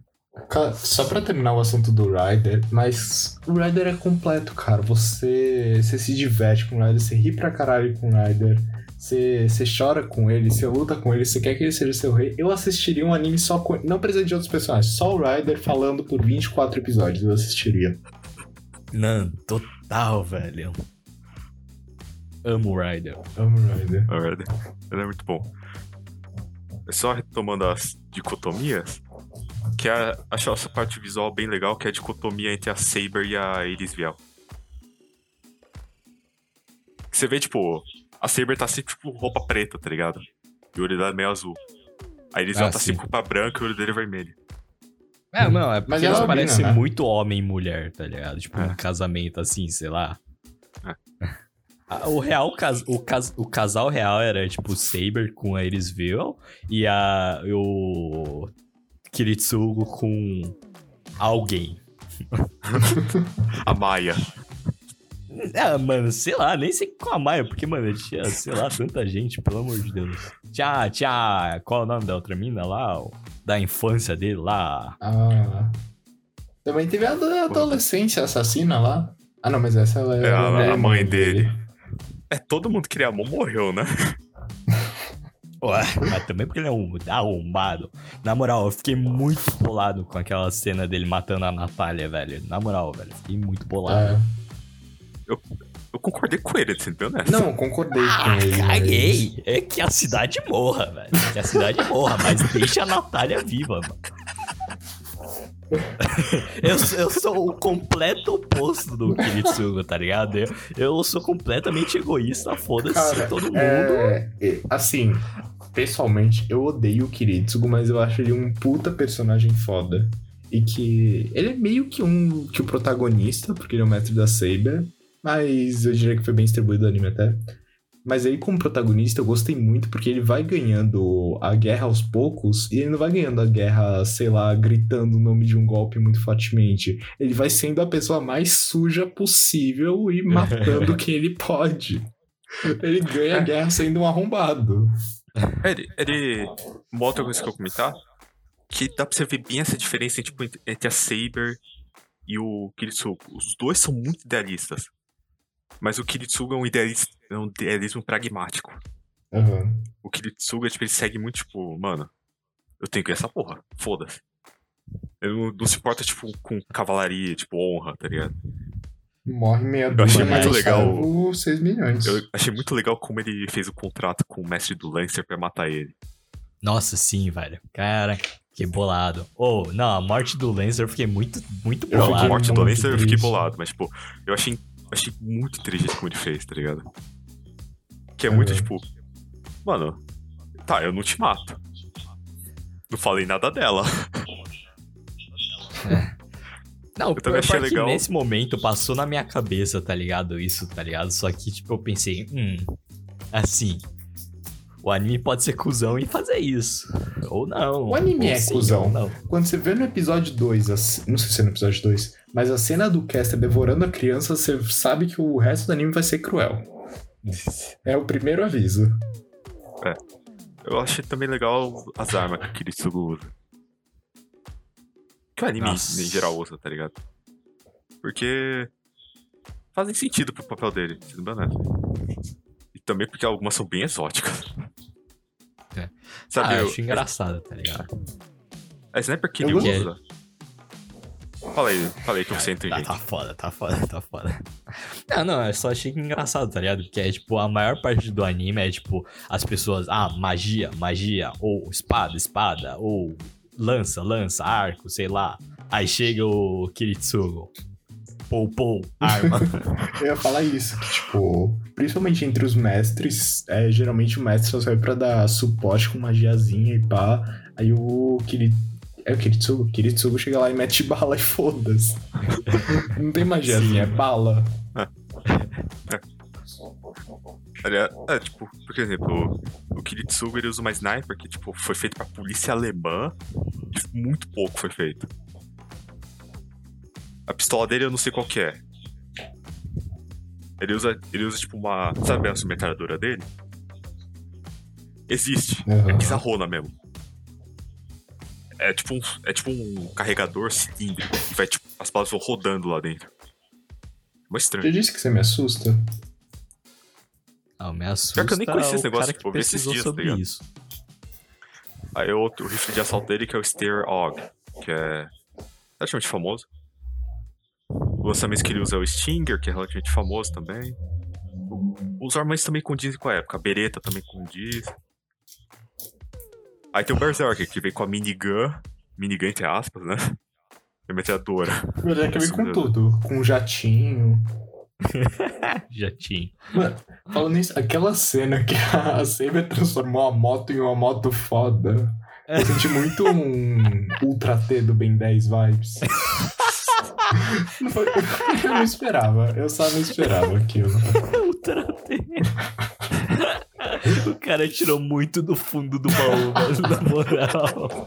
Cara, só pra terminar o assunto do Rider, mas o Rider é completo, cara. Você, você se diverte com o Rider, você ri pra caralho com o Rider, você, você chora com ele, você luta com ele, você quer que ele seja seu rei. Eu assistiria um anime só com Não precisa de outros personagens, só o Rider falando por 24 episódios, eu assistiria. Não, total, velho. Amo o Rider. Amo o Rider. Alright. Ele é muito bom. É Só retomando as dicotomias, que é, acho essa parte visual bem legal, que é a dicotomia entre a Saber e a Elisviel. Você vê, tipo, a Saber tá sempre, tipo, roupa preta, tá ligado? E o olho dela é meio azul. A Elisviel Ah, tá sim. sempre com roupa branca e o olho dele é vermelho. É, não, é porque Mas eles ela é parecem né? muito homem e mulher, tá ligado? Tipo, É. um casamento assim, sei lá. É. O real, cas- o, cas- o casal real era, tipo, o Saber com a Erisville e a, o Kiritsugo com alguém. A Maia. Ah, mano, sei lá, nem sei com a Maia, porque, mano, tinha, sei lá, tanta gente, pelo amor de Deus. Tinha, tinha, qual é o nome da outra mina lá? Da infância dele lá? Ah. Também teve a da adolescência assassina lá. Ah, não, mas essa ela É, era a- a irmã mãe dele. É, todo mundo que ele amou morreu, né? Ué, mas também porque ele é um arrombado. Na moral, eu fiquei muito bolado com aquela cena dele matando a Natália, velho. Na moral, velho, fiquei muito bolado. É. Eu concordei com ele, sendo bem honesto. Não, concordei Ah, com ele. mas- caguei! É que a cidade morra, velho. Que a cidade morra, mas deixa a Natália viva, mano. Eu, eu sou o completo oposto do Kiritsugo, tá ligado? Eu, eu sou completamente egoísta, foda-se todo mundo. é, é, assim, pessoalmente, eu odeio o Kiritsugo, mas eu acho ele um puta personagem foda. E que ele é meio que um que o protagonista, porque ele é o mestre da Saber, mas eu diria que foi bem distribuído o anime até. Mas aí, como protagonista, eu gostei muito porque ele vai ganhando a guerra aos poucos e ele não vai ganhando a guerra, sei lá, gritando o nome de um golpe muito fortemente. Ele vai sendo a pessoa mais suja possível e matando quem ele pode. Ele ganha a guerra sendo um arrombado. Ele, ele. Uma outra coisa que eu comentar, que dá pra você ver bem essa diferença tipo, entre, a Saber e o Kiritsugo. Os dois são muito idealistas. Mas o Kiritsugo é um, idealista, é um idealismo pragmático. Aham. O Kiritsuga, tipo, ele segue muito, tipo, mano, eu tenho que ir essa porra, foda-se. Ele não, não se importa, tipo, com cavalaria, tipo, honra, tá ligado? Morre meia Eu achei muito eu legal. salvo 6 milhões. Eu achei muito legal como ele fez o contrato com o mestre do Lancer pra matar ele. Nossa, sim, velho. Cara, que bolado. Oh, não, a morte do Lancer eu fiquei muito, muito Eu a bolado. morte do Lancer eu fiquei bolado, mas, tipo, eu achei, achei muito inteligente como ele fez, tá ligado? Que é muito, Uhum. tipo, mano, tá, eu não te mato. Não falei nada dela. Não, Eu também achei legal. nesse momento passou na minha cabeça, tá ligado? Isso, tá ligado? Só que, tipo, eu pensei, hum, assim, o anime pode ser cuzão e fazer isso. Ou não. O anime é sim, cuzão. Não. Quando você vê no episódio 2, a c- não sei se é no episódio 2, mas a cena do Caster devorando a criança, você sabe que o resto do anime vai ser cruel. É o primeiro aviso. Eu achei também legal as armas que o Kiritsugu usa. Que o anime Nossa. em geral usa, tá ligado? Porque fazem sentido pro papel dele, sendo. E também porque algumas são bem exóticas. É. Sabe, ah, eu eu- acho engraçado, tá ligado? a sniper que ele usa. Fala aí, fala aí que você é Tá, inteligente. tá foda, tá foda, tá foda. Não, não, eu só achei engraçado, tá ligado? Porque é tipo, a maior parte do anime é tipo, as pessoas, ah, magia, magia, ou espada, espada, ou lança, lança, arco, sei lá. Aí chega o Kiritsugo. Pou, pou, arma. Eu ia falar isso, que, tipo, principalmente entre os mestres, é, geralmente o mestre só serve pra dar suporte com magiazinha e pá. Aí o Kiri... É o Kiritsugo? O Kiritsugo chega lá e mete bala e foda-se. não tem magiazinha, é bala. Aliás, é, tipo, por exemplo, o, o Kiritsugo ele usa uma sniper que, tipo, foi feito pra polícia alemã e muito pouco foi feito. A pistola dele eu não sei qual que é. Ele usa, ele usa tipo uma. Sabe a metralhadora dele? Existe. Aham. É bizarrona mesmo. É tipo um, é tipo um carregador cilíndrico e vai, tipo, as balas vão rodando lá dentro. Mó estranho. Já disse que você me assusta? Não, me assusta Pior que eu nem conhecia esse negócio, que tipo, eu vi esses dias, tá sobre ligado? isso. Aí o outro o rifle de assalto dele que é o Stair Og, que é relativamente famoso. O lançamento que ele usa é o Stinger, que é relativamente famoso também. O- Os armamentos também condizem com a época. A Beretta também condiz. Aí tem o Berserker, que vem com a minigun. Minigun entre aspas, né? A metralhadora. O Jack vem com Nossa, tudo. Com um jatinho. Já tinha. Mano, falando nisso, aquela cena que a Saber transformou a moto em uma moto foda. Eu senti muito um Ultra T do Ben 10 vibes. Foi- Eu não esperava, eu só não esperava aquilo. O cara tirou muito do fundo do baú, mas na moral.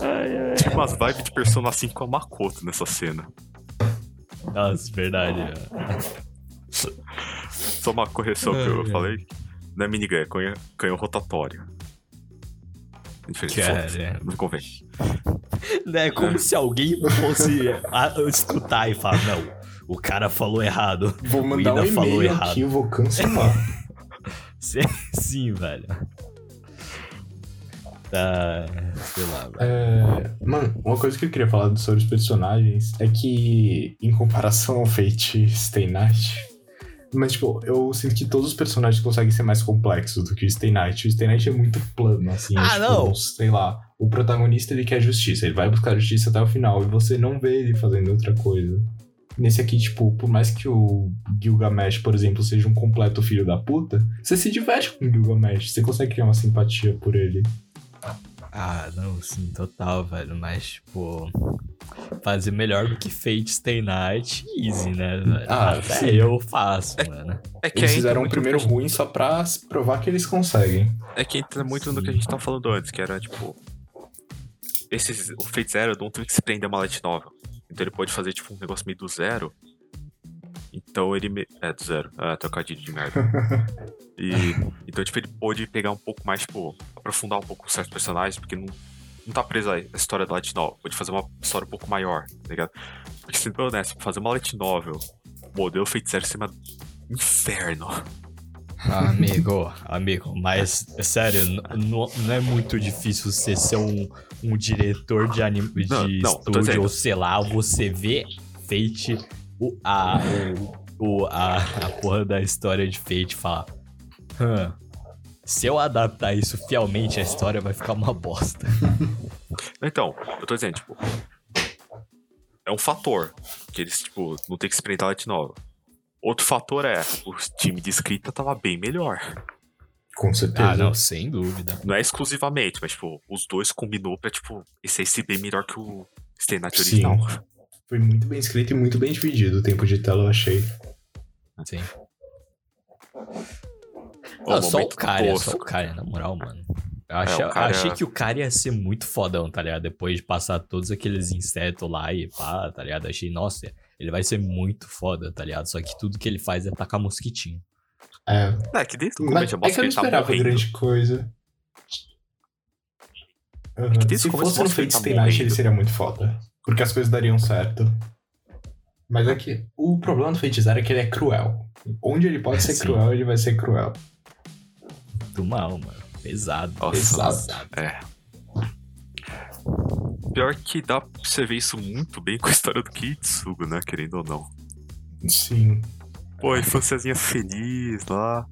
ai, ai. Tipo umas vibes de Persona 5 com a Makoto nessa cena. Nossa, verdade. Só uma correção que eu falei. Não é minigun, é canhão, canhão rotatório. Diferente, Cara, é. não convém. É como se alguém fosse a- escutar e falar, não, o cara falou errado. Vou O mandar um Ida falou e-mail errado. aqui, eu vou cancelar. Sim, sim, velho. Tá, sei lá, velho. É, mano, uma coisa que eu queria falar sobre os personagens é que, em comparação ao Fate Stay Night, mas, tipo, eu sinto que todos os personagens conseguem ser mais complexos do que o Stay Night. O Stay Night é muito plano, assim. Ah, tipo, não! Sei lá, o protagonista ele quer justiça, ele vai buscar justiça até o final e você não vê ele fazendo outra coisa. Nesse aqui, tipo, por mais que o Gilgamesh, por exemplo, seja um completo filho da puta, você se diverte com o Gilgamesh, você consegue criar uma simpatia por ele. Ah, não, sim, total, velho. Mas, tipo, fazer melhor do que Fate Stay Night, easy, né, velho? Ah, Até sim. eu faço, mano. É que Eles fizeram um primeiro ruim só pra provar que eles conseguem. É que entra muito no que a gente tava falando antes, que era tipo. Esses, o Fate Zero não tem que se prender a uma light novel. Então ele pode fazer tipo um negócio meio do zero. Então ele. Me... É, do zero. Ah, trocadilho de merda. E. Então, tipo, ele pode pegar um pouco mais, tipo, aprofundar um pouco certos personagens, porque não, não tá preso à história da light novel. Pode fazer uma história um pouco maior, tá ligado? Porque sendo bem honesto, fazer uma light novel, modelo Fate Zero seria um inferno. Amigo, amigo, mas sério, não é muito difícil você ser um, um diretor de anime de Não, não, estúdio, ou sei lá, você vê Fate, o, a, o, a, a porra da história de Fate e falar. "Hã, se eu adaptar isso fielmente, a história vai ficar uma bosta. Então, eu tô dizendo, tipo. É um fator. Que eles, tipo, não tem que experimentar de novo. Outro fator é, o time de escrita tava bem melhor. Com certeza. Ah, não, sem dúvida. Não é exclusivamente, mas, tipo, os dois combinou pra, tipo, esse aí ser bem melhor que o Stay Night Sim. original. Foi muito bem escrito e muito bem dividido o tempo de tela, eu achei. Sim. Não, só o cara, tosco. só o cara, na moral, mano. Eu achei, o cara- achei que o cara ia ser muito fodão, tá ligado? Depois de passar todos aqueles insetos lá e pá, tá ligado? Achei, nossa, ele vai ser muito foda, tá ligado? Só que tudo que ele faz é tacar mosquitinho. É, É, que desde o mas começo é que eu não tá esperava morrendo. grande coisa. Aham. que desde Se começo fosse no mostra que ele Fate tá Stay Night, ele morrendo. seria muito foda. Porque as coisas dariam certo. Mas é que o problema do Fate Zero é que ele é cruel. Onde ele pode ser Sim. cruel, ele vai ser cruel. Do mal, mano. Pesado. Nossa, Exato. É. Pior que dá pra você ver isso muito bem com a história do Kitsugo, né? Querendo ou não. Sim. Pô, a infânciazinha feliz lá.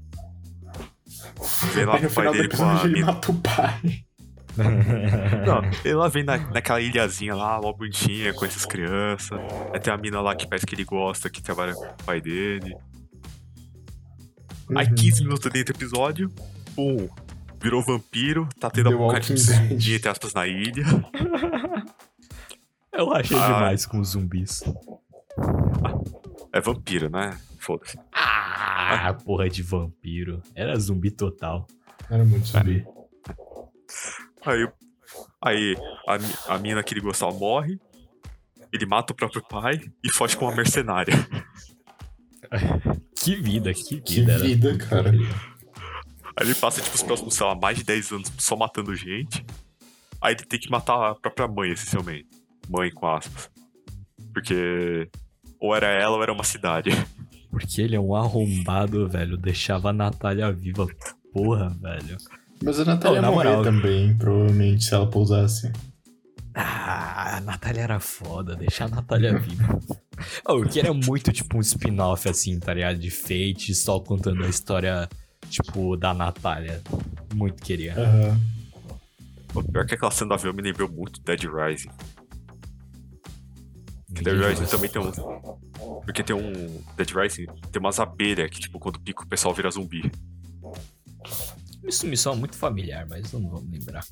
Vem lá Aí o pai dele com a ele mina. mata o pai. Não, ele lá vem na, naquela ilhazinha lá, mó bonitinha, com essas crianças. Aí tem a mina lá que parece que ele gosta, que trabalha com o pai dele. Aí Uhum. 15 minutos dentro do episódio, virou vampiro, tá tendo The a apocalipse Walking zumbi, entre aspas, na ilha. Eu achei Ah. demais com os zumbis. É vampiro, né? Foda-se. Ah, porra de vampiro. Era zumbi total. Era muito zumbi. Aí, aí a, a mina que ele gostava morre, ele mata o próprio pai e foge com uma mercenária. Que vida, que vida. Que vida, tudo cara. Aí ele passa, tipo, os próximos, sei lá, mais de 10 anos só matando gente. Aí ele tem que matar a própria mãe, essencialmente. Mãe, com aspas. Porque ou era ela ou era uma cidade. Porque ele é um arrombado, velho. Deixava a Natália viva. Porra, velho. Mas a Natália Não, morrer moral. também, provavelmente, se ela pousasse. Ah, a Natália era foda, deixar a Natália viva. Oh, eu queria muito, tipo, um spin-off, assim, tá ligado? De Fate, só contando a história, tipo, da Natália. Muito queria. Aham. O pior que aquela cena do avião me lembrou muito Dead Rising. Que Dead Rising também tem um. Porque tem um. Dead Rising tem umas abelhas que, tipo, quando pica o pessoal vira zumbi. Isso me soa muito familiar, mas não vou lembrar.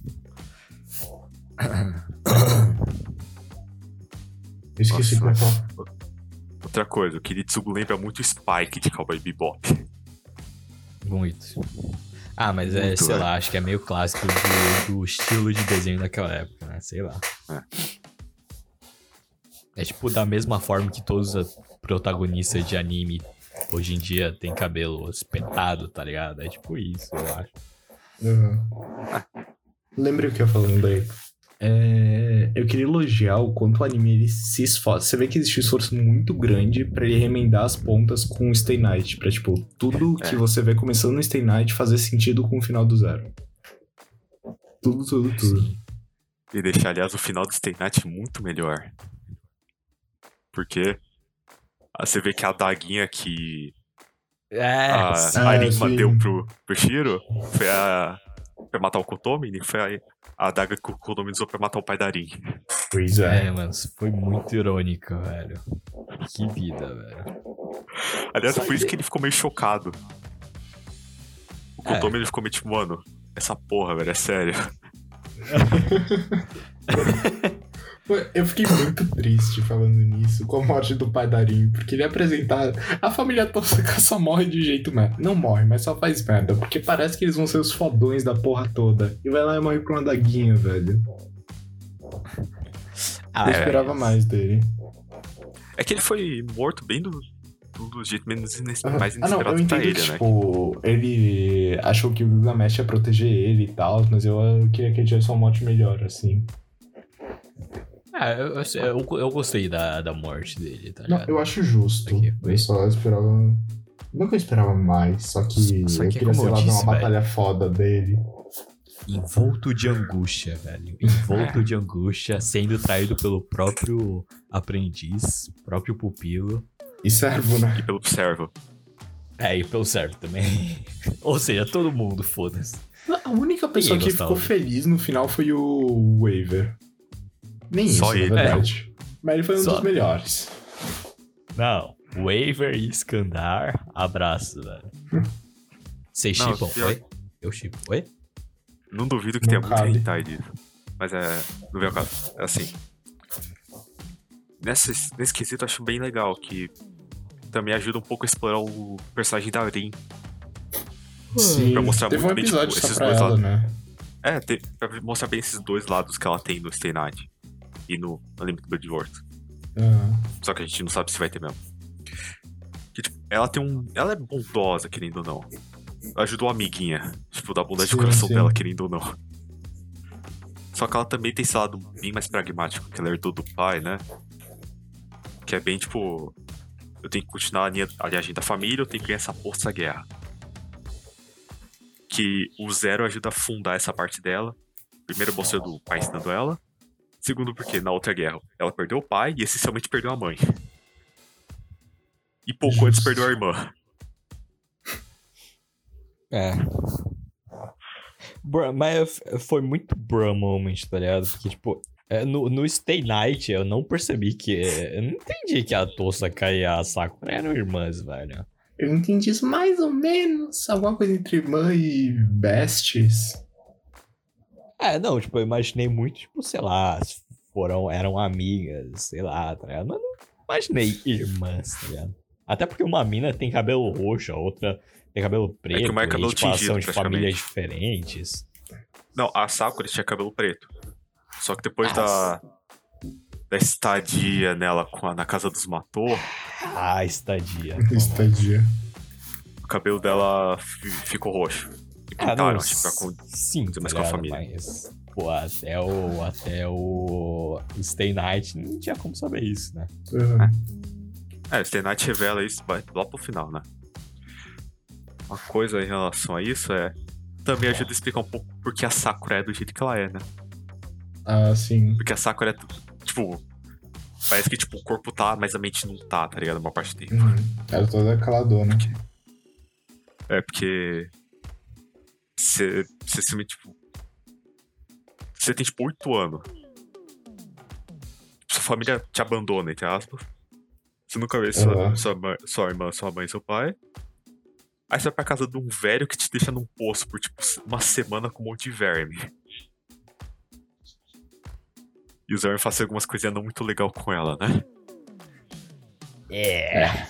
Eu esqueci Nossa. como é que fala. Outra coisa, o Kiritsugu lembra muito Spike de Cowboy Bebop. Muito. Ah, mas é, Muito, sei é. lá, acho que é meio clássico do, do estilo de desenho daquela época, né? Sei lá. É. É tipo da mesma forma que todos os protagonistas de anime hoje em dia tem cabelo espetado, tá ligado? É tipo isso, eu acho. Aham. Lembrei o que eu falando aí. É, eu queria elogiar o quanto o anime ele se esforça. Você vê que existe um esforço muito grande pra ele remendar as pontas com o Stay Night. Pra, tipo, tudo que É. você vê começando no Stay Night fazer sentido com o final do zero. Tudo, tudo, tudo. E deixar, aliás, o final do Stay Night muito melhor. Porque ah, você vê que a daguinha que É, a, a Enigma sim. deu pro, pro Shiro foi a. Pra matar o Kotomi, e foi a, a adaga que o Kotomi usou pra matar o pai da Rin. Pois é. É, mano, isso foi muito irônico, velho. Que vida, velho. Aliás, foi isso que- ele ficou meio chocado. O É. Kotomi ele ficou meio tipo, mano, essa porra, velho, é sério. Eu fiquei muito triste falando nisso, com a morte do pai Darim, porque ele é apresentado. A família Tosca só morre de jeito merda. Não morre, mas só faz merda, porque parece que eles vão ser os fodões da porra toda. E vai lá e morre com uma daguinha, velho. Ah, Eu É. esperava mais dele. É que ele foi morto bem do, do, jeito menos ines- mais Ah, não, eu inesperado pra ele, que, né? tipo, ele achou que o Gilgamesh ia proteger ele e tal, mas eu, eu queria que ele tivesse uma morte melhor, assim. Ah, eu, eu, eu- eu gostei da, da morte dele, tá Não, ligado? eu acho justo. Aqui, eu só esperava Nunca esperava mais, só que Só eu que, queria, sei eu lá, disse, uma velho. batalha foda dele. Envolto de angústia, velho. Envolto de angústia, sendo traído pelo próprio aprendiz, próprio pupilo. E servo, né? E pelo servo. É, e pelo servo também. Ou seja, todo mundo, foda-se. A única pessoa que ficou feliz no final foi o Waver. Nem Só isso, ele. na verdade. Mas ele foi um Só. dos melhores. Não, Waver e Skandar, abraço, velho. Vocês Não, chipam, pior- oi? Eu chipo, oi? Não duvido que Não tenha muito hentai disso. Mas é. Não vem ao caso. É assim. Nessa, nesse quesito eu acho bem legal que também ajuda um pouco a explorar o personagem da Rin. Sim, Pra mostrar teve um muito bem, episódio tipo, só esses pra dois ela, lados. né? É, te, pra mostrar bem esses dois lados que ela tem no Stay Night e no Unlimited Blood Wars. Ah, Só que a gente não sabe se vai ter mesmo. Que, tipo, ela tem um. Ela é bondosa, querendo ou não. Ajudou a amiguinha. Tipo, da bondade Sim, do coração sim. dela, querendo ou não. Só que ela também tem esse lado bem mais pragmático, que ela herdou do pai, né? Que é bem tipo. Eu tenho que continuar a linha, a linhagem da família, eu tenho que ganhar essa porra dessa guerra. Que o Zero ajuda a fundar essa parte dela. Primeiro mostrando o pai ensinando ela. Segundo, porque na outra guerra ela perdeu o pai e essencialmente perdeu a mãe. E pouco antes Justo. perdeu a irmã. É. Bruh, mas foi muito bruh moment, tá ligado? Porque, tipo, é, no, no Stay Night eu não percebi que. Eu não entendi que a Tosaka e a Sakura eram irmãs, velho. eu entendi isso mais ou menos. Alguma coisa entre irmã e besties. É, não, tipo, eu imaginei muito, tipo, sei lá, foram, eram amigas, sei lá, tá ligado? Mas não imaginei irmãs, tá ligado? Até porque uma mina tem cabelo roxo, a outra tem cabelo preto, uma é cabelo e, tipo, tingido, são de famílias diferentes. Não, a Sakura tinha cabelo preto. Só que depois Nossa. da. Da estadia nela com a- na casa dos Matou, Ah, estadia. Estadia. o cabelo dela fi- ficou roxo. Ah, pra con- sim, mais tá com a família. Mas, pô, até o, até o Stay Night não tinha como saber isso, né? Ah, É, Stay Night revela isso vai lá pro final, né? Uma coisa em relação a isso é. Também ajuda a explicar um pouco porque a Sakura é do jeito que ela é, né? Ah, sim. Porque a Sakura é. Tipo. Parece que tipo, o corpo tá, mas a mente não tá, tá ligado? Uma parte do tempo. Uhum. Era toda caladona. É porque. Você você se tipo. Você tem tipo 8 anos. Sua família te abandona, entre aspas. Você nunca vê sua, Aham. sua, mãe- sua irmã, sua mãe e seu pai. Aí você vai pra casa de um velho que te deixa num poço por tipo uma semana com um monte de verme. E os vermes fazem algumas coisinhas não muito legal com ela, né? É.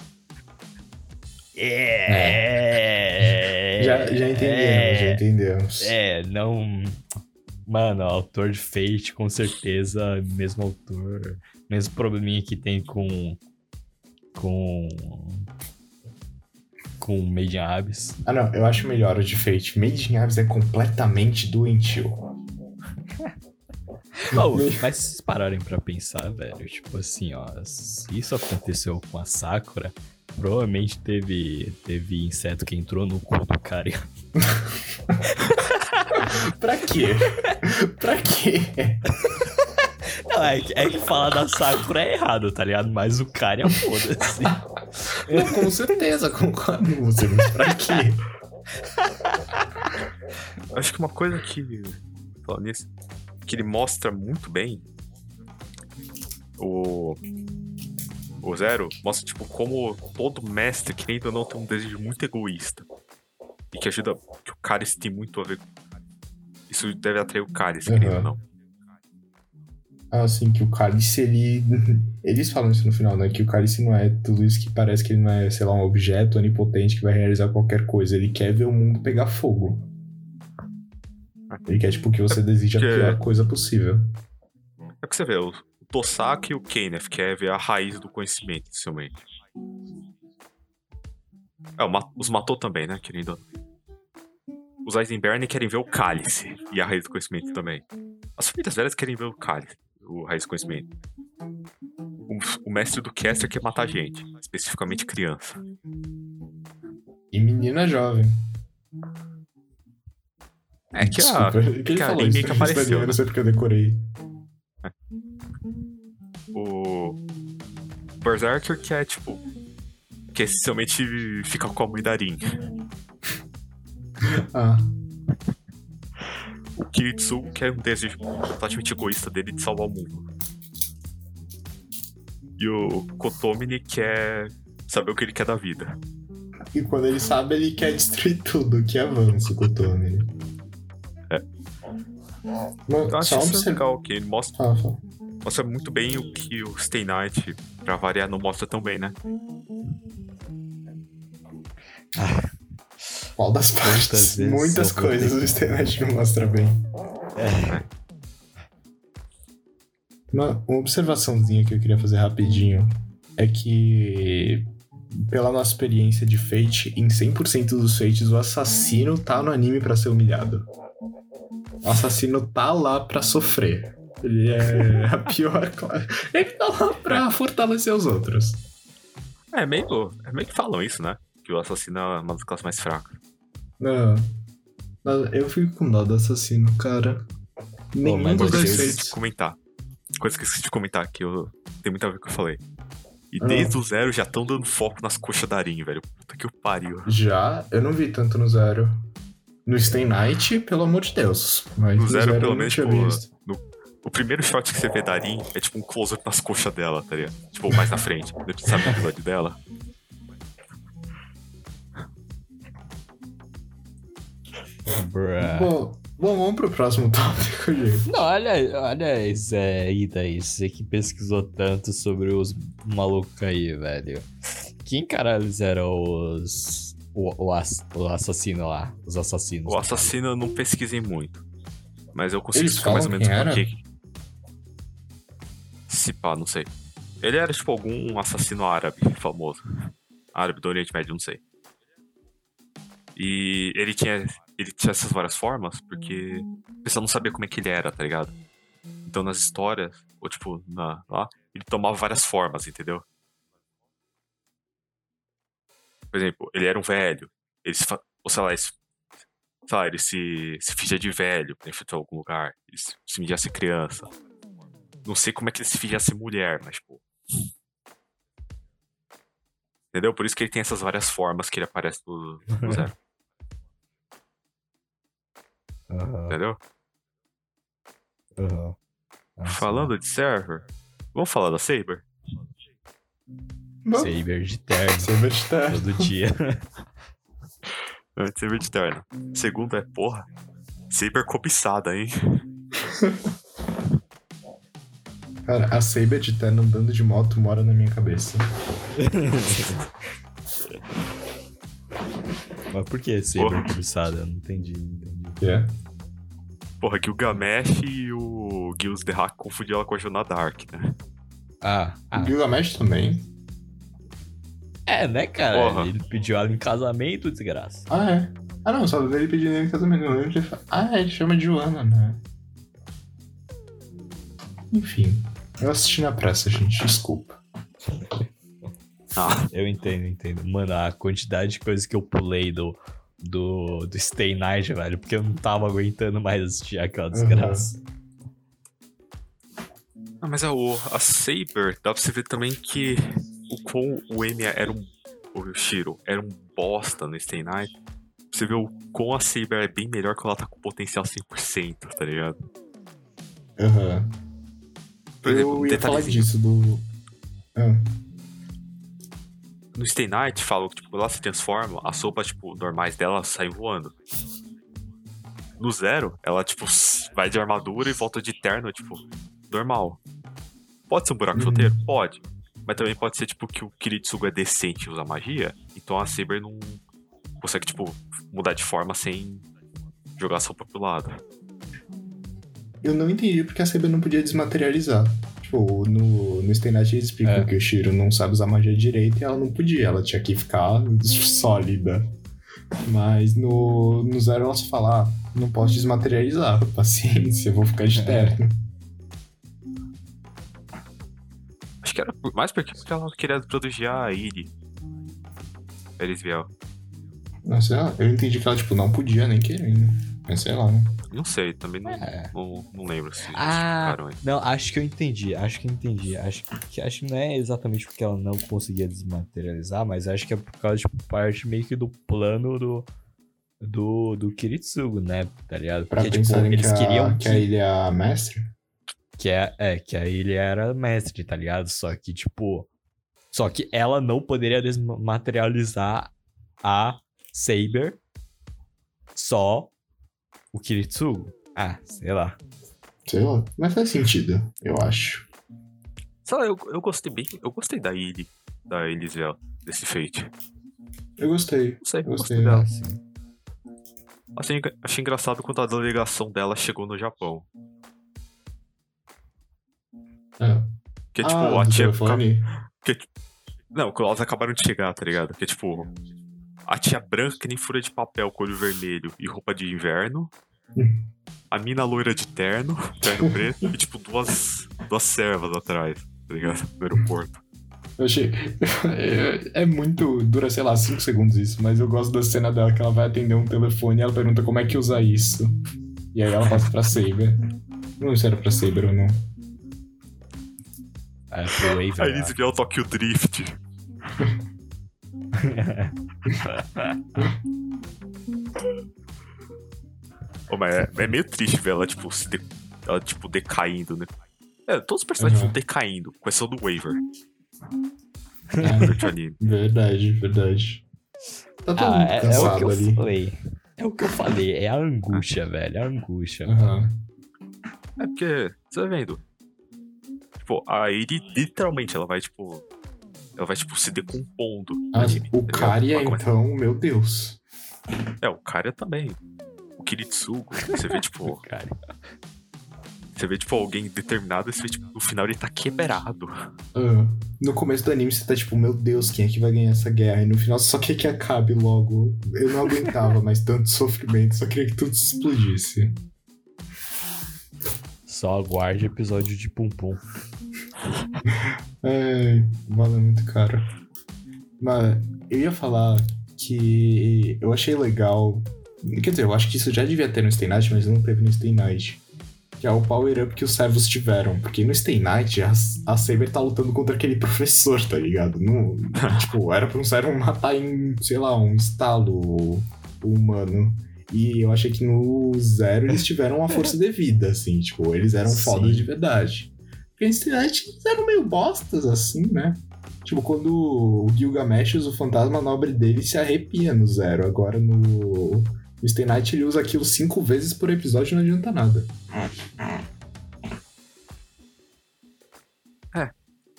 É. Já, já entendemos, já entendemos. É, não. Mano, autor de Fate, com certeza, mesmo autor. Mesmo probleminha que tem com. Com. Com Made in Abyss. Ah, não, eu acho melhor o de Fate. Made in Abyss é completamente doentio. Oh, mas se vocês pararem pra pensar, velho, tipo assim, ó, se isso aconteceu com a Sakura, provavelmente teve, teve inseto que entrou no cu do cara. pra quê? pra quê? Não, é, que- é que falar da Sakura é errado, tá ligado? Mas o cara é foda-se. Não, com certeza, concordo com você, mas pra quê? Acho que uma coisa que. Falando nisso. Que ele mostra muito bem. O. O Zero mostra, tipo, como todo mestre, querendo ou não, tem um desejo muito egoísta. E que ajuda. Que o Cálice tem muito a ver. Isso deve atrair o Cálice, querendo ou não. Assim, que o cálice, ele. Eles falam isso no final, né? Que o cálice não é tudo isso que parece que ele não é, sei lá, um objeto onipotente que vai realizar qualquer coisa. Ele quer ver o mundo pegar fogo. Ele quer, tipo, que você deseja a pior coisa possível. É que você vê, o, o Tosaka e o Kenneth quer ver a raiz do conhecimento, inicialmente. É, os matou também, né, não. Os Eisenberg querem ver o cálice e a raiz do conhecimento também. As famílias velhas querem ver o cálice, o raiz do conhecimento. O, o mestre do Caster quer matar gente, especificamente criança. menina jovem. É que a. Desculpa, que ele que a falou isso, que apareceu, eu né? não sei porque eu decorei. O. Berserker que é tipo. Que essencialmente fica com a mãe da Rin. Ah, O Kiritsugu que é um desejo totalmente egoísta dele de salvar o mundo. E o Kotomini que é saber o que ele quer da vida. e quando ele sabe, ele quer destruir tudo, que avança com o Tommy. É. Eu acho só isso observar. legal, que ele mostra, fala. Mostra muito bem o que o Stay Night, pra variar, não mostra tão bem, né? Qual das partes? Muitas coisas que- o Stennet não mostra bem. É. Uma, uma observaçãozinha que eu queria fazer rapidinho é que, pela nossa experiência de Fate, em 100% dos Fates, o assassino tá no anime pra ser humilhado. O assassino tá lá pra sofrer. Ele é a pior classe. Ele tá lá pra fortalecer os outros. É meio. É meio que falam isso, né? Que o assassino é uma das classes mais fracas. Não. Eu fico com dó do assassino, cara. Nenhum dos dois comentar. Coisa que eu esqueci de comentar, que eu... tem muito a ver com o que eu falei. E Ah. desde o zero já estão dando foco nas coxas da Arin, velho. Puta que pariu. Já, eu não vi tanto no Zero. No Stay Night, pelo amor de Deus. Mas No no, Zero, Zero, pelo eu não menos, tinha tipo, visto. O primeiro shot que você vê da Arin é tipo um close-up nas coxas dela, tá ligado? Tipo, mais na frente. Você sabe o episódio dela? Bruh. Bom, bom, vamos pro próximo tópico, gente. Não, olha, olha isso aí daí. Você que pesquisou tanto sobre os malucos aí, velho. Quem caralhos eram os. O, o, o assassino lá? Os assassinos. O assassino eu não pesquisei muito. Mas eu consigo Eles explicar mais ou menos por era? Se pá, não sei. Ele era tipo algum assassino árabe famoso. Árabe do Oriente Médio, não sei. E ele tinha, ele tinha essas várias formas porque o pessoal não sabia como é que ele era, tá ligado? Então nas histórias, ou tipo, na, lá, ele tomava várias formas, entendeu? Por exemplo, ele era um velho. Ele se, ou sei lá, ele se sei lá, ele se, se fingia de velho pra enfrentar algum lugar. Ele se, se fingia ser criança. Não sei como é que ele se fingia ser mulher, mas, tipo. Entendeu? Por isso que ele tem essas várias formas que ele aparece no, no zero. Aham, entendeu? Nossa, Falando de server, vamos falar da Saber? Bom, Saber de terno. Saber de terra. todo dia. Saber de terno. Segundo é, porra, Saber cobiçada, hein? Cara, a Saber de terno andando de moto mora na minha cabeça. Mas por que Saber cobiçada? Eu não entendi. não entendi. É. Porra, Gilgamesh e o Gilles the Hack confundiu ela com a Jonah Dark, né? Ah, O ah, Gilgamesh também. é, né, cara? Porra. Ele pediu ela em casamento, desgraça. Ah, é. Ah, não, só ele pedindo em casamento. Não, ele fala- Ah, ele chama de Joana, né? Enfim. Eu assisti na pressa, gente. Desculpa. Ah, Eu entendo, entendo. Mano, a quantidade de coisas que eu pulei do, do, do Stay Night, velho, porque eu não tava aguentando mais assistir aquela desgraça. Ah, mas a, o, a Saber, dá pra você ver também que o quão o Amy era um. O Shiro era um bosta no Stay Night. Você vê o quão a Saber é bem melhor quando ela tá com potencial 100%, tá ligado? Aham. Por exemplo, Eu ia falar disso do. Ah, No Stay Night, falam que tipo, quando ela se transforma, as sopas, tipo, normais dela saem voando. No Zero, ela, tipo, vai de armadura e volta de terno, tipo, normal. Pode ser um buraco Uhum. roteiro? Pode. Mas também pode ser, tipo, que o Kiritsugu é decente e usa magia, então a Saber não consegue, tipo, mudar de forma sem jogar a sopa pro lado. Eu não entendi porque a Saber não podia desmaterializar. Tipo, no, no Stay Night eles explicam É. que o Shiro não sabe usar magia direito e ela não podia, ela tinha que ficar sólida. Mas no, no Zero ela só fala, ah, não posso desmaterializar, paciência, eu vou ficar de É. terno. Acho que era por- mais porque ela queria proteger a Iri. Sei lá. Eu entendi que ela, tipo, não podia nem querendo. Mas sei lá, né? Não sei, também não, É. não, não lembro se Ah. explicaram aí. Não, acho que eu entendi, acho que eu entendi. Acho que, acho que não é exatamente porque ela não conseguia desmaterializar, mas acho que é por causa, tipo, parte meio que do plano do, do, do Kiritsugo, né? Tá ligado? Pra Porque, tipo, eles que, queriam a, que, que a ilha é a mestre. que, é, é, que a ilha era mestre, tá ligado? Só que, tipo. Só que ela não poderia desmaterializar a Saber, só o Kiritsugo. Ah, sei lá. Sei lá. Mas faz sentido, eu acho. Sei lá, eu, eu gostei bem. Eu gostei da Illy, da Elisel, desse fate. Eu gostei. Não sei, Eu gostei gostei dela. Assim. Achei, engra- achei engraçado quando a delegação dela chegou no Japão. É. Que tipo, ah, a tia. telefone? Que, não, quando elas acabaram de chegar, tá ligado? Que tipo. A tia branca que nem fura de papel com olho vermelho e roupa de inverno. A mina loira de terno, terno preto, e tipo duas, duas servas atrás, tá ligado? No aeroporto. Eu achei. É, é muito. Dura, sei lá, 5 segundos isso, mas eu gosto da cena dela que ela vai atender um telefone e ela pergunta como é que usa isso. E aí ela passa pra Saber. Não lembro se era pra Saber ou não. É, pro Wave. Aí eles vieram o Tokyo Drift. Ô, mas é, é meio triste ver ela, tipo, se de- ela, tipo, decaindo, né? É, todos os personagens Uhum. vão decaindo, com exceção do Waver, É, verdade, verdade. Tá todo Ah, mundo é, é o que cansado eu ali. falei. É o que eu falei, é a angústia, velho. É a angústia. Aham. É porque, você vai vendo. Tipo, a Iri, literalmente, ela vai, tipo. Ela vai, tipo, se decompondo. no Ah, anime, o Ela começa- então, meu Deus. É, o cara também. O Kiritsugo. Você vê, tipo. Cara. Você vê, tipo, alguém determinado e você vê, tipo, no final ele tá quebrado. Ah, no começo do anime você tá tipo, meu Deus, quem é que vai ganhar essa guerra? E no final só quer que acabe logo. Eu não aguentava mais tanto sofrimento, só queria que tudo se explodisse. Só aguarde episódio de Pum Pum. É, valeu muito caro. Mas eu ia falar que eu achei legal. Quer dizer, eu acho que isso já devia ter no Stay Night, mas não teve no Stay Night. Que é o power up que os servos tiveram. Porque no Stay Night, a, a Saber tá lutando contra aquele professor, tá ligado? No, tipo, era pra um servo matar em, sei lá, um estalo humano. E eu achei que no Zero eles tiveram uma força devida, assim. Tipo, eles eram Sim. fodas de verdade. Porque Night eles eram meio bostas, assim, né? Tipo, quando o Gilgamesh usa o fantasma nobre dele se arrepia no Zero. Agora no, no Stay Night ele usa aquilo cinco vezes por episódio e não adianta nada.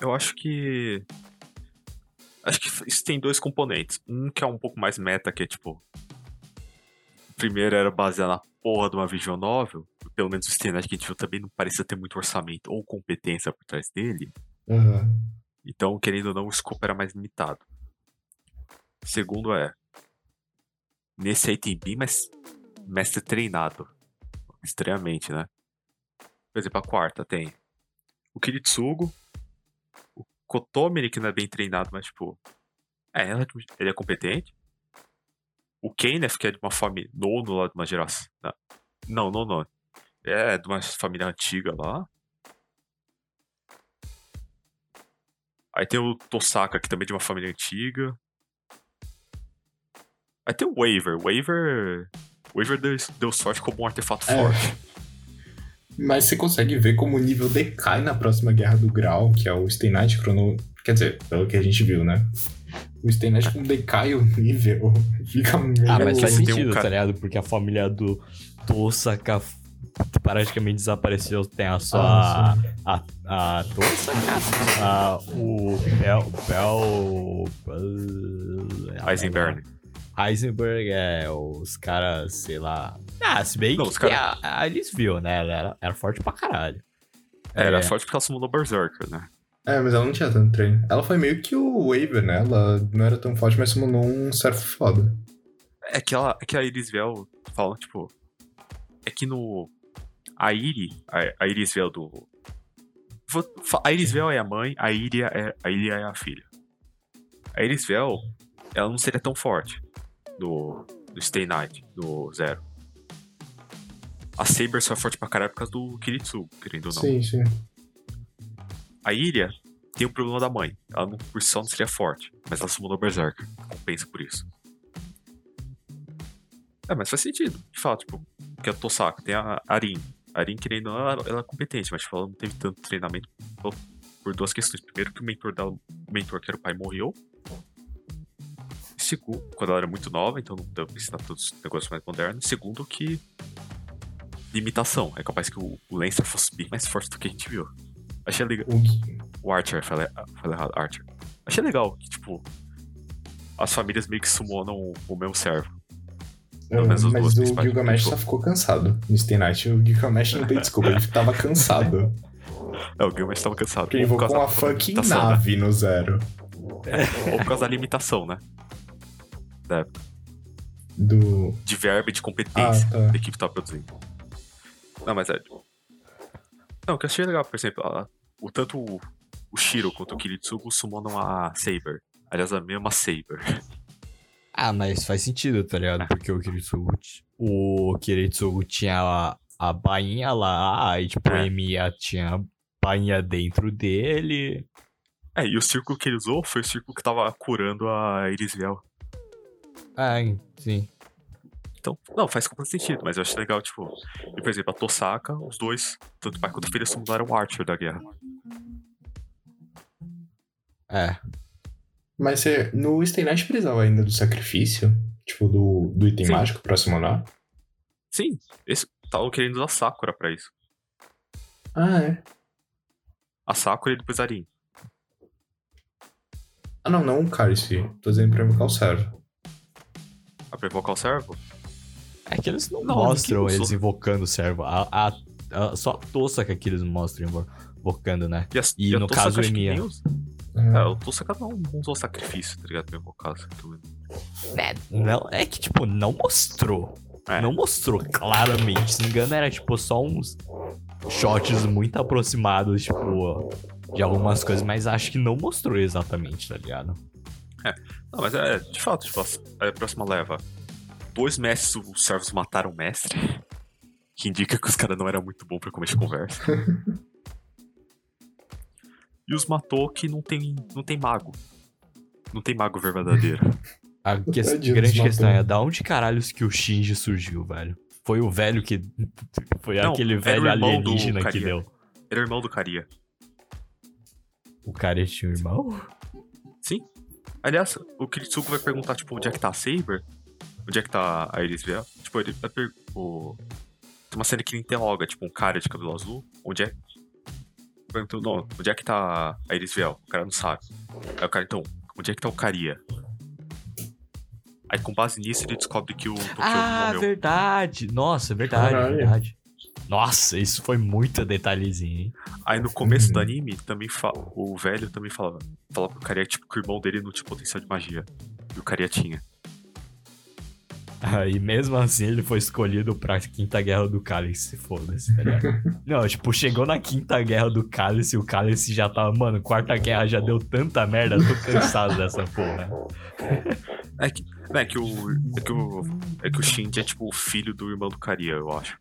Eu acho que. Acho que isso tem dois componentes. Um que é um pouco mais meta, que é tipo. Primeiro era baseado na porra de uma visual novel. Pelo menos o Night que a gente viu também não parecia ter muito orçamento ou competência por trás dele. Aham. Então, querendo ou não, o escopo era mais limitado. Segundo é. Nesse aí tem bem mais mestre treinado. Extremamente, né? Por exemplo, a quarta tem o Kiritsugo, o Kotomiri, que não é bem treinado, mas tipo. É, ele é competente. O Kenneth, que é de uma família. Nono lá de uma geração. Não, não, não. É de uma família antiga lá. Aí tem o Tosaka, que também é de uma família antiga. Aí tem o Waver. Waver. Waver deu, deu sorte como um artefato É. forte. Mas você consegue ver como o nível decai na próxima Guerra do Grau, que é o Stay Night Chrono... Quer dizer, pelo que a gente viu, né? O Stay Night como decai o nível, fica meio... Ah, mas faz um sentido, cara- tá ligado? Porque a família do Tosaka praticamente desapareceu. Tem a só Ah, a, a, a Tosaka, a, o Bel... Bel... Heisenberg. Heisenberg é os caras, sei lá... Ah, se bem Não, que os cara- a, a Alice viu, né? Ela era, era forte pra caralho. É, Era É. forte porque ela sumou no Berserker, né? É, mas ela não tinha tanto treino. Ela foi meio que o Waver, né? Ela não era tão forte, mas summonou um servo foda. É que, ela, é que a Irisvel fala, tipo. É que no. A Iri. A, a Irisvel do. vou fa- A Irisvel é a mãe, a Iria é, a Iria é a filha. A Irisvel, ela não seria tão forte. no, no Stay Night, no Zero. A Saber só é forte pra caralho por causa do Kiritsu, querendo ou não. Sim, sim. A Ilha tem o problema da mãe. Ela não, por si só não seria forte, mas ela summonou Berserker. Compensa por isso. É, mas faz sentido. De fato, tipo, que a Tosaka tem a Arin. A Arin, querendo ou não, ela, ela é competente, mas tipo, ela não teve tanto treinamento por, duas questões. Primeiro, que o mentor dela, o mentor que era o pai, morreu. Segundo, quando ela era muito nova, então não deu pra ensinar todos os negócios mais modernos. Segundo, que. Limitação. É capaz que o, o Lancer fosse bem mais forte do que a gente viu. Achei legal. O Archer, falei, falei errado, Archer. Achei legal que, tipo, as famílias meio que summonam o mesmo servo. Pelo menos as duas mas o Gilgamesh só ficou cansado no Stay Night. O Gilgamesh não tem desculpa, ele tava cansado. É, o Gilgamesh tava cansado. Porque ele Ou por invocou causa uma fucking né? nave no zero. Ou por causa da limitação, né? Da- Do. de verba e de competência Ah, tá. da equipe que tava produzindo. Não, mas é. tipo- Não, o que eu achei legal, por exemplo, a- o tanto o, o Shiro quanto o Kiritsugu summonam a Saber. Aliás, a mesma Saber. Ah, mas faz sentido, tá ligado? Porque o Kiritsugu, o Kiritsugu tinha a, a bainha lá, aí tipo, É. o Emiya tinha a bainha dentro dele. É, e o círculo que ele usou foi o círculo que tava curando a Irisvel. Ah, sim. Então, não, faz completo sentido, mas eu achei legal, tipo, e, por exemplo, a Tosaka, os dois, tanto pai quanto filha, summonaram o Archer da guerra. É. Mas você, no Stay Night precisava ainda do sacrifício? Tipo, do, do item Sim. mágico pra summonar? Sim, esse tava querendo usar Sakura pra isso. Ah, é. A Sakura e depois a Arin. Ah, não, não o Cálice. Tô dizendo pra invocar o servo. A pra invocar o servo? É que eles não, Não, mostram eles usou. invocando o servo. A, a, a- só a Tosaka que eles mostram invo- invocando, né? E, a, E a no caso, que Emiya. É, o Tosaka não, não usou sacrifício, tá ligado? Pra invocar aquilo. É, não, é que, tipo, não mostrou. É. Não mostrou claramente. Se não me engano, era, tipo, só uns shots muito aproximados, tipo, de algumas coisas, mas acho que não mostrou exatamente, tá ligado? Não, mas é, de fato, tipo, a, a próxima leva. Dois mestres, os servos mataram o mestre. Que indica que os caras não eram muito bons pra começar conversa. e os matou que não tem, não tem mago. Não tem mago verdadeiro. A que- grande questão é, da onde caralhos que o Shinji surgiu, velho? Foi o velho que... Foi Não, aquele era o velho alienígena que Karia. deu. Ele é irmão do Karia. O cara tinha um irmão? Sim. Aliás, o Kiritsugo vai perguntar, tipo, onde é que tá a Saber? Onde é que tá a Iris Vel? Tipo, ele vai per... o... Tem uma cena que ele interroga, tipo, um cara de cabelo azul. Onde é... Perguntou, não, onde é que tá a Iris Vel? O cara não sabe. Aí o cara, então, onde é que tá o Karia? Aí com base nisso ele descobre que o Tokyo Ah, morreu. verdade. Nossa, verdade, Caralho. verdade. Nossa, isso foi muito detalhezinho, hein? Aí no começo Uhum. do anime, também o velho também falava, falava pro Karia, tipo, que o irmão dele não tinha potencial de magia. E o Karia tinha. Aí mesmo assim ele foi escolhido pra Quinta Guerra do Cálice, foda-se, tá ligado? Não, tipo, chegou na Quinta Guerra do Cálice e o Cálice já tava, mano, Quarta Guerra já deu tanta merda, tô cansado dessa porra. É que, é que o. É que o. É que o Shinji é tipo o filho do irmão do Karia, eu acho.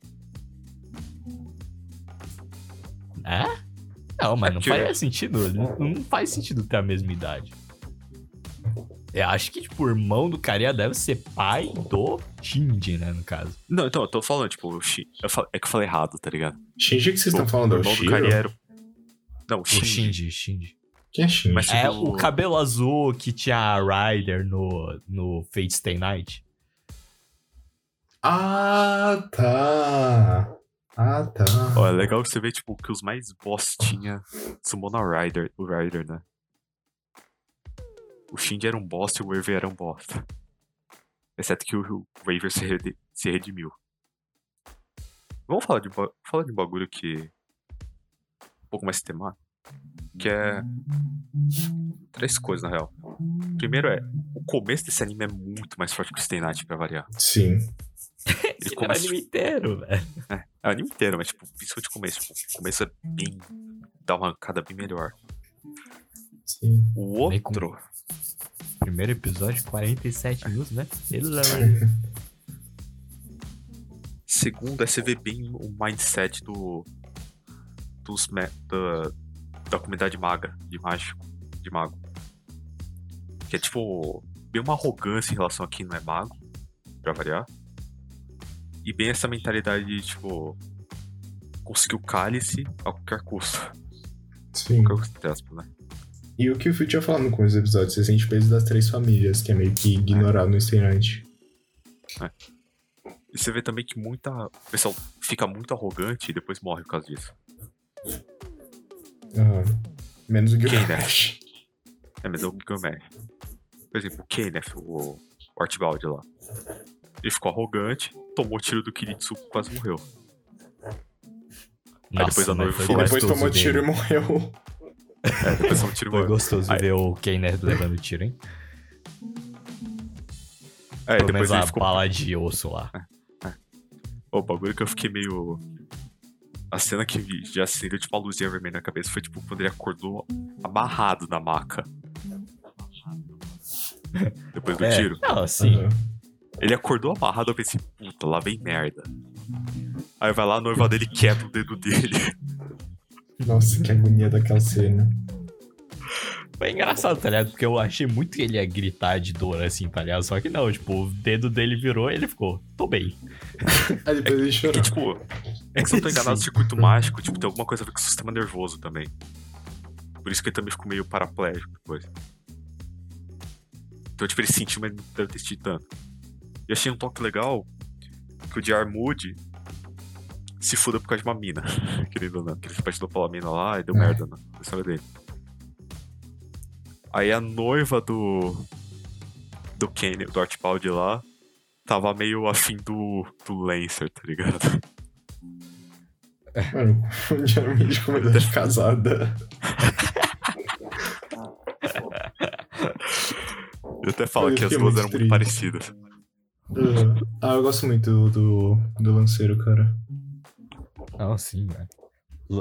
É? Não, mas É não que- faz sentido. Não, não faz sentido ter a mesma idade. Eu acho que, tipo, o irmão do Caria deve ser pai do Shinji, né, no caso. Não, então, eu tô falando, tipo, o Shin... é que eu falei errado, tá ligado? Shinji que vocês estão O- falando? o É o irmão do? Karia era. Não, o O Shinji. Shinji, Shinji. Quem é Shinji? Mas- É Tipo- o cabelo azul que tinha a Ryder no, no Fate Stay Night. Ah, tá. Ah, tá. Ó, é legal você ver, tipo, que os mais boss tinha Summon Rider, o Rider, né? O Shinji era um boss e o Waver era um bosta. Exceto que o Waver se, rede- se redimiu. Vamos falar de, um falar de um bagulho que. um pouco mais temático. Que é. Três coisas, na real. Primeiro é. O começo desse anime é muito mais forte que o Stay Night, pra variar. Sim. Ele Esse é o começa. anime inteiro, velho. É o anime inteiro, mas, tipo, principalmente o começo. Tipo, o começo é bem. dá uma arrancada bem melhor. Sim. O outro Primeiro episódio, 47 minutos, né? Pelo amor. Segundo, é você ver bem o mindset do. Dos, da, da comunidade maga, de mágico, de mago. Que é tipo. Bem uma arrogância em relação a quem não é mago, pra variar. E bem essa mentalidade de, tipo. Conseguir o cálice a qualquer custo. Sim. Qualquer custo, né? E o que o Phil tinha falado com os episódios, você sente peso das três famílias, que é meio que ignorado no Stay Night. E você vê também que muita. O pessoal fica muito arrogante e depois morre por causa disso. Aham. Menos o? Gilgamesh. É, é o Gilgamesh. Por exemplo, o Kenneth, o, o Archibald lá. Ele ficou arrogante, tomou tiro do Kiritsu e quase morreu. depois a mas noiva foi E depois tomou ver- tiro e morreu. É, depois tomou tiro Foi gostoso Aí- ver o Kenneth levando tiro, hein? É, Pelo depois menos a ficou. bala de osso lá. O bagulho que eu fiquei meio. A cena que já acendeu tipo uma luzinha vermelha na cabeça foi tipo quando ele acordou amarrado na maca. Depois do É, tiro. não, assim, Aham. Ele acordou amarrado, eu pensei, puta, lá vem merda. Aí vai lá, a noiva dele quebra o dedo dele. Nossa, que agonia daquela cena. foi engraçado, tá ligado? Porque eu achei muito que ele ia gritar de dor, assim, tá ligado? Só que não, tipo, o dedo dele virou e ele ficou, tô bem. Aí depois ele chorou. Que tipo, é que se eu não tô enganado, o circuito mágico, tipo, tem alguma coisa a ver com o sistema nervoso também. Por isso que ele também ficou meio paraplégico depois. Então, tipo, ele sentiu, mas não deve ter sentido tanto. E achei um toque legal que o Jar Moody se fuda por causa de uma mina, querendo ou não. Que ele se apaixonou pela mina lá e deu É. merda na na história dele. Aí a noiva do. do Kenny, do Archibald lá, tava meio afim do, do Lancer, tá ligado? Mano, geralmente comunidade casada. Eu até falo Eu que as duas eram muito parecidas. Aham. Ah, eu gosto muito do, do lanceiro, cara. Não, sim, velho.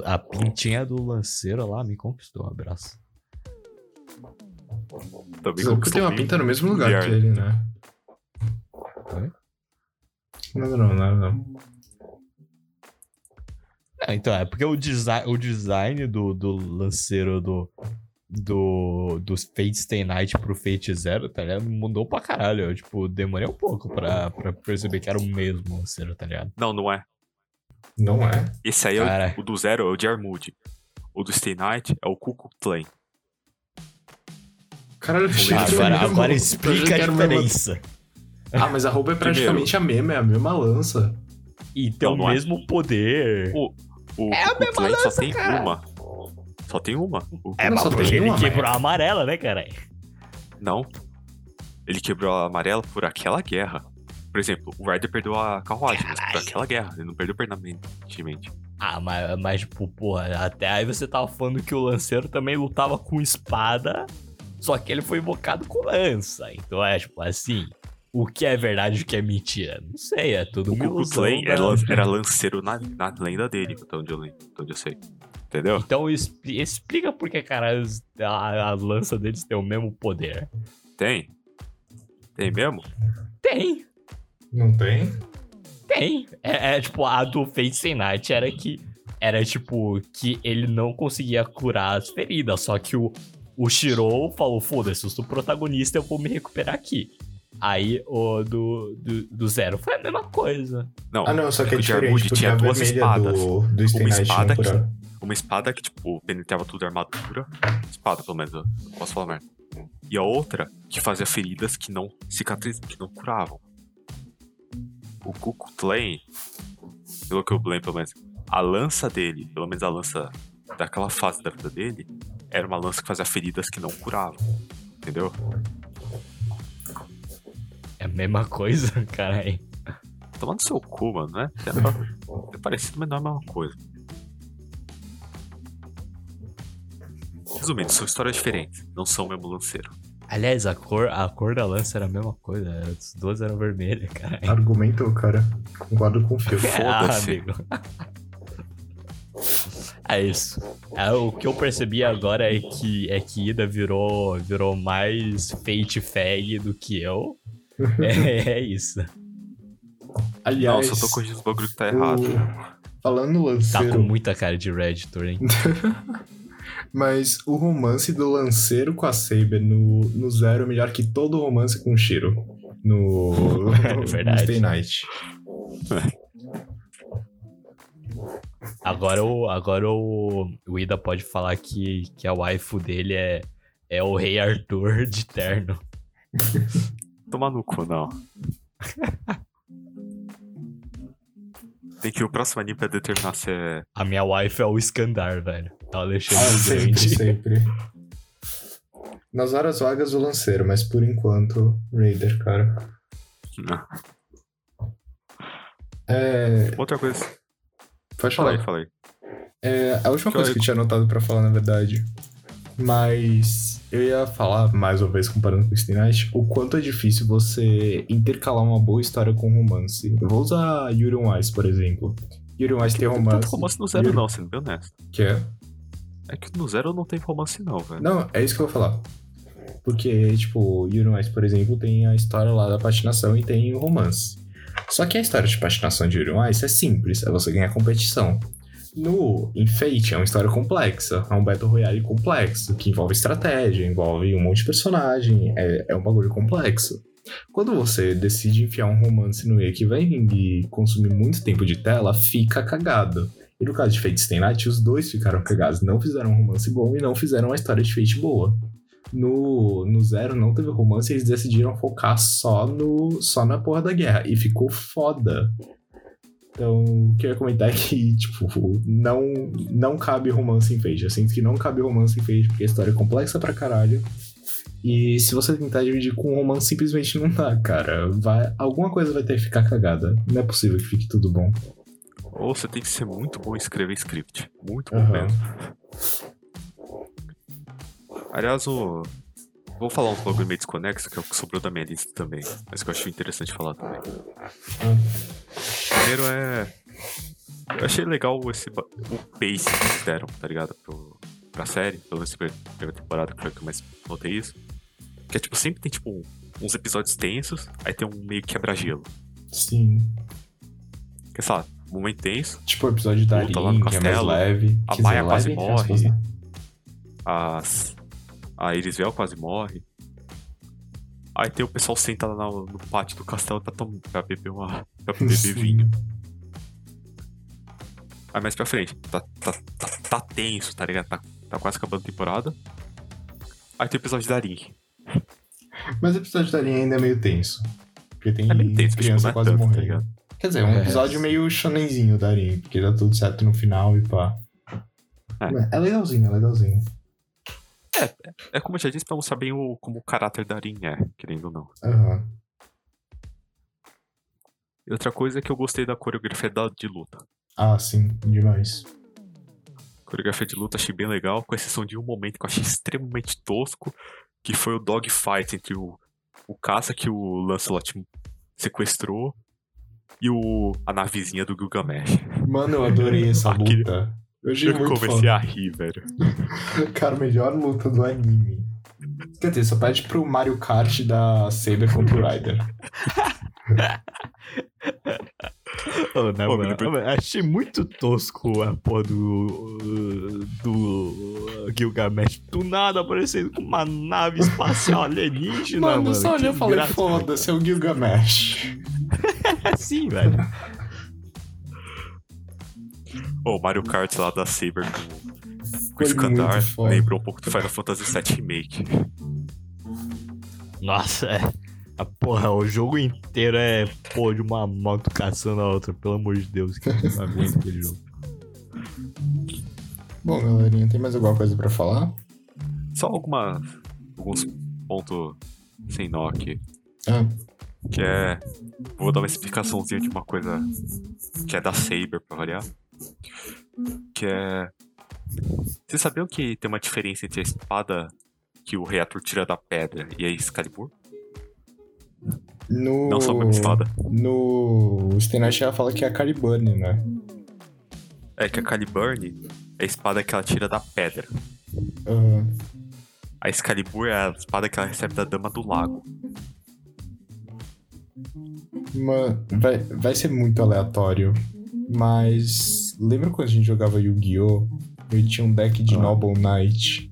A pintinha do lanceiro lá me conquistou, um abraço. Também Porque conquistou tem uma pinta no mesmo lugar mulher. que ele, né? Oi? Nada não, nada não. É, então, é porque o, desi o design do, do lanceiro do, do, dos Fate Stay Night pro Fate Zero, tá ligado? Mudou pra caralho. Eu, tipo, demorei um pouco pra, pra perceber que era o mesmo lanceiro, tá ligado? Não, não é. Não é? Esse aí é Cara. o, o do Zero, é o Jarmood. O do Stay Night é o Cuckoo Clan. Caralho, Agora, agora explica a diferença. Ah, mas a roupa é praticamente a mesma, é a mesma lança. E tem Não, o é. mesmo poder. O, o É a mesma Clan só lança, tem cara. uma. Só tem uma. O- É, mas só porque tem ele uma, quebrou mas- a amarela, né, caralho? Não. Ele quebrou a amarela por aquela guerra. Por exemplo, o Ryder perdeu a carruagem, mas por Caralho. aquela guerra. Ele não perdeu permanentemente. Ah, mas, mas, tipo, porra, até aí você tava falando que o lanceiro também lutava com espada, só que ele foi invocado com lança. Então é, tipo, assim, o que é verdade e o que é mentira? Não sei, é tudo O. Clan da- era, lan- era lanceiro na, na lenda dele, eu, lembro, até onde eu sei. Entendeu? Então expli- explica por que, cara, a, a lança deles tem o mesmo poder. Tem. Tem mesmo? Tem, Não tem? tem. É, é, tipo, a do Fate Stay Night era que. Era tipo, que ele não conseguia curar as feridas, só que o, o Shirou falou: foda-se, eu sou o protagonista, eu vou me recuperar aqui. Aí o do, do, do Zero foi a mesma coisa. Não. Ah, não, só que é o diferente, tinha a duas espadas. do, do Uma espada que-. Uma espada que, tipo, penetrava tudo a armadura. Espada, pelo menos, eu não posso falar merda. E a outra que fazia feridas que não cicatrizavam, que não curavam. O Clan, pelo que eu lembro, pelo menos, a lança dele, pelo menos a lança daquela fase da vida dele, era uma lança que fazia feridas que não curavam. Entendeu? É a mesma coisa, caralho. Tomando seu cu, mano, né? É parecido, mas não é a mesma coisa. Resumindo, são histórias diferentes, não são o mesmo lanceiro. Aliás, a cor, a cor da lança era a mesma coisa. As duas eram vermelhas, caralho. Argumentou, cara. Concordo com o Phil. Foda-se. Ah, amigo. É isso. É, o que eu percebi agora é que, é que Ida virou, virou mais Fate Fag do que eu. É, é isso. Aliás, Nossa, eu tô corrigindo os bagulho que tá errado. o- falando no Tá lanceiro, com muita cara de Redditor, hein? mas o romance do lanceiro com a Saber no, no Zero é melhor que todo o romance com o Shiro. No, É no verdade. Stay Night. Agora, o, agora o, o Ida pode falar que, que a waifu dele é, é o Rei Arthur de terno. Tomar no cu, não. Tem que ir o próximo anime pra determinar se é. A minha waifu é o Skandar, velho. O Alexandre Ah, sempre, sempre. Nas horas vagas o lanceiro, mas por enquanto, Raider, cara. Não. É, Outra coisa. pode Fala falar. aí, fala aí. É a última Que coisa eu- que eu tinha anotado pra falar, na verdade. Mas eu ia falar, mais uma vez comparando com o Stay Night, o quanto é difícil você intercalar uma boa história com romance. Eu vou usar Yuri on Ice, por exemplo. Yuri on Ice tem Não tem romance. tanto romance no zero, Yuri- não, sendo bem honesto. Que é? É que no zero não tem romance, não, velho. Não, é isso que eu vou falar. Porque, tipo, Yuri Ice, por exemplo, tem a história lá da patinação e tem o romance. Só que a história de patinação de Yuri Ice é simples, é você ganhar competição. No em Fate é uma história complexa, é um Battle Royale complexo, que envolve estratégia, envolve um monte de personagem, é, é um bagulho complexo. Quando você decide enfiar um romance no E que vai e consumir muito tempo de tela, fica cagado. E no caso de Fate Stay Night, os dois ficaram cagados. Não fizeram um romance bom e não fizeram uma história de Fate boa. No, no Zero não teve romance e eles decidiram focar só, no, só na porra da guerra. E ficou foda. Então, o que eu ia comentar é que, tipo, não, não cabe romance em Fate. Eu sinto que não cabe romance em Fate porque a história é complexa pra caralho. E se você tentar dividir com um romance, simplesmente não dá, cara. Vai, alguma coisa vai ter que ficar cagada. Não é possível que fique tudo bom. Ou você tem que ser muito bom em escrever script. Muito bom Aham. mesmo. Aliás, o. Vou falar um bagulho meio desconexo, que é o que sobrou da minha lista também. Mas que eu acho interessante falar também. Primeiro é. Eu achei legal esse, o pace que eles deram, tá ligado? Pro, pra série, pelo menos primeira temporada, que foi que eu mais notei isso. Que é tipo, sempre tem tipo uns episódios tensos, aí tem um meio quebra-gelo. Sim. Que sei lá, momento tenso, Tipo o episódio da Luta Arin, no que é mais leve. A Quer Maia dizer, quase leve, morre. aspas, né? as, a Irisvel quase morre. Aí tem o pessoal sentado na- no pátio do castelo pra, tom, pra beber uma. pra beber Sim. vinho. Aí mais pra frente, tá, tá, tá, tá tenso, tá ligado? Tá, tá quase acabando a temporada. Aí tem o episódio da Arin. Mas o episódio da Arin ainda é meio tenso. Porque tem É meio tenso, mas, criança tipo, é quase tanto, tá morrendo. ligado? Quer dizer, é um É. episódio meio shonenzinho da Arin, porque dá tudo certo no final e pá. É. É legalzinho, é legalzinho. É como eu já disse, pra mostrar bem o, como o caráter da Arin é, querendo ou não. Aham. E outra coisa é que eu gostei da coreografia da, de luta. Ah, sim, demais. coreografia de luta achei bem legal, com exceção de um momento que eu achei extremamente tosco, que foi o dogfight entre o, o caça que o Lancelot sequestrou e o, a navezinha do Gilgamesh. Mano, eu adorei essa Aquele- luta. Eu achei Eu muito comecei foda. a rir, velho. Cara, melhor luta do anime. Quer dizer, só pede pro Mario Kart da Saber contra o Ryder. Ô, na Ô, moral, me lembra- achei muito tosco a porra do. do. Gilgamesh. Do nada aparecendo com uma nave espacial alienígena. Mano, Mano, só olhei e falei, foda-se, é o Gilgamesh. É sim, velho. O Mario Kart lá da Saber com, muito foda. lembrou um pouco do Final Fantasy VII Remake. Nossa, é. A porra, o jogo inteiro é, pô, de uma moto caçando a outra, pelo amor de Deus, que eu não aguento aquele jogo. Bom, galerinha, tem mais alguma coisa pra falar? Só algumas, alguns pontos sem nó aqui. Ah, Que é. Vou dar uma explicaçãozinha de uma coisa que é da Saber, pra variar. Que é. Vocês sabiam que tem uma diferença entre a espada que o rei Arthur tira da pedra e a Excalibur? no... Não são a mesma espada. No Stay Night ela fala que é a Caliburn, né? É que a Caliburn, é a espada que ela tira da pedra. Aham. A Excalibur é a espada que ela recebe da Dama do Lago. Vai, vai ser muito aleatório. Mas lembra quando a gente jogava Yu-Gi-Oh! Eu tinha um deck de Ah. Noble Knight.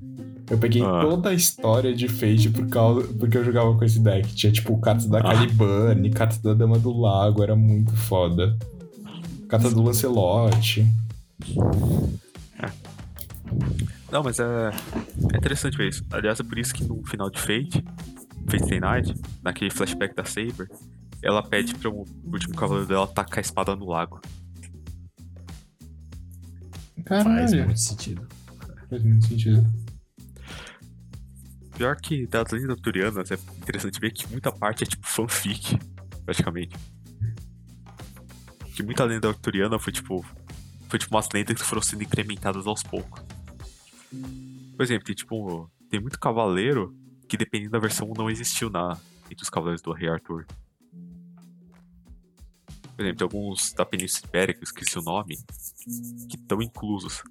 Eu peguei Ah. toda a história de Fate por causa, porque eu jogava com esse deck. Tinha tipo cartas da Ah. Cartas da Dama do Lago, era muito foda. Carta do Lancelot. Não, mas é, é interessante ver isso. Aliás, é por isso que no final de Fate, Fate Stay Night, naquele flashback da Saber, ela pede para o último cavaleiro dela tacar a espada no lago. Faz Caralho. muito sentido. Faz muito sentido. Pior que das lendas arturianas, é interessante ver que muita parte é tipo fanfic, praticamente. Que muita lenda arturiana foi tipo. Foi tipo umas lendas que foram sendo incrementadas aos poucos. Por exemplo, tem tipo. Tem muito cavaleiro que dependendo da versão não existiu na, entre os cavaleiros do Rei Arthur. Por exemplo, tem alguns da Península Ibérica, eu esqueci o nome, que estão inclusos,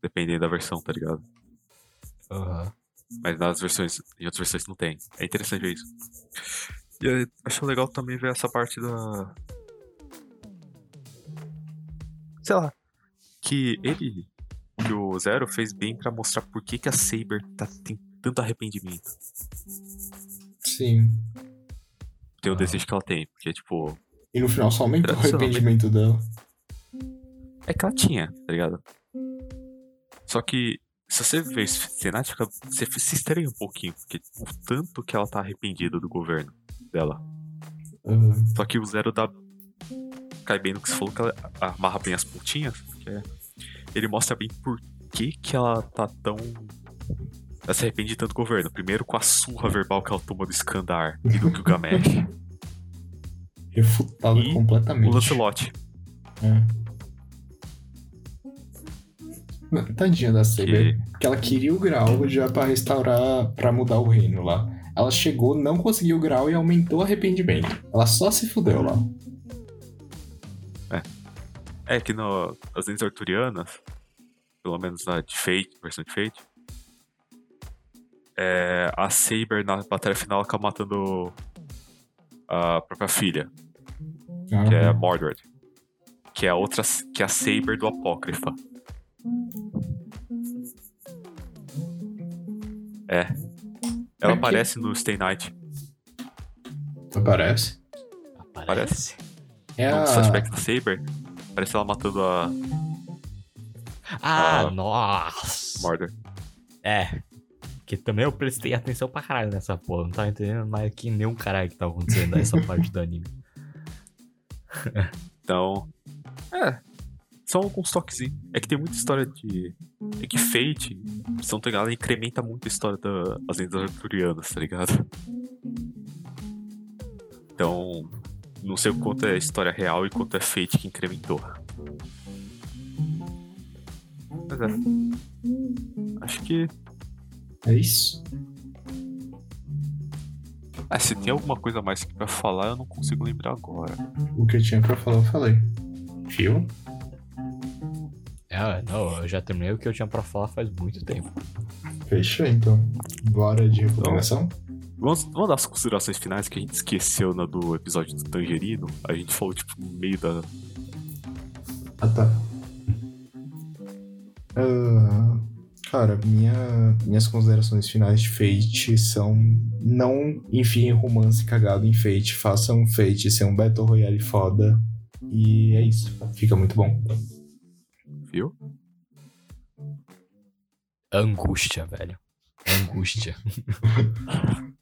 dependendo da versão, tá ligado? Aham. Mas nas versões, em outras versões não tem. É interessante ver isso. E eu acho legal também ver essa parte da. Sei lá. Que ele, que o Zero fez bem pra mostrar por que, que a Saber tá, tem tanto arrependimento. Sim. Tem o Ah. desejo que ela tem. Porque, tipo, E no final só aumentou o arrependimento dela. é que ela tinha, tá ligado? Só que, se você ver esse cenário, fica- você se estranha um pouquinho. Porque o tanto que ela tá arrependida do governo dela. Aham. Só que o Zero dá. Cai bem no que você falou, que ela amarra bem as pontinhas. Que é... Ele mostra bem por que, que ela tá tão. Ela se arrepende tanto do governo. Primeiro com a surra verbal que ela toma do Skandar e do Gilgamesh. Refutada E completamente. o Lancelot. É. Tadinha da Saber. Que... Porque ela queria o grau já pra restaurar, pra mudar o reino lá. Ela chegou, não conseguiu o grau e aumentou o arrependimento. Ela só se fudeu lá. É que no, as lendas arturianas, pelo menos na de Fate, versão de Fate, é, a Saber na batalha final acaba matando a própria filha. que é a Mordred. Que é a outra, que é a Saber do Apócrifa. É. Ela aparece no Stay Night. Aparece. Aparece. É No a... flashback da Saber, aparece ela matando a Ah, Ah. nossa. Mordred. É. Que também eu prestei atenção pra caralho nessa porra. Não tava entendendo mais que nem um caralho que tava acontecendo nessa parte do anime. Então. É. São alguns toquezinhos. É que tem muita história de. É que Fate, se não tô incrementa muito a história das lendas arturianas, tá ligado? Então. Não sei o quanto é história real e quanto é Fate que incrementou. Mas é. Acho que. É isso? Ah, se tem alguma coisa a mais pra falar, eu não consigo lembrar agora. O que eu tinha pra falar, eu falei. Viu? É, não, eu já terminei o que eu tinha pra falar faz muito tempo. Fechou, então. Bora de recomendação? Vamos, vamos dar as considerações finais que a gente esqueceu na do episódio do Tangerino. A gente falou, tipo, no meio da. Ah, tá. Ah, cara, minha, minhas considerações finais de Fate são não enfim romance cagado em Fate, façam Fate ser um Battle Royale foda. E é isso. Fica muito bom. Viu? Angústia, velho. Angústia.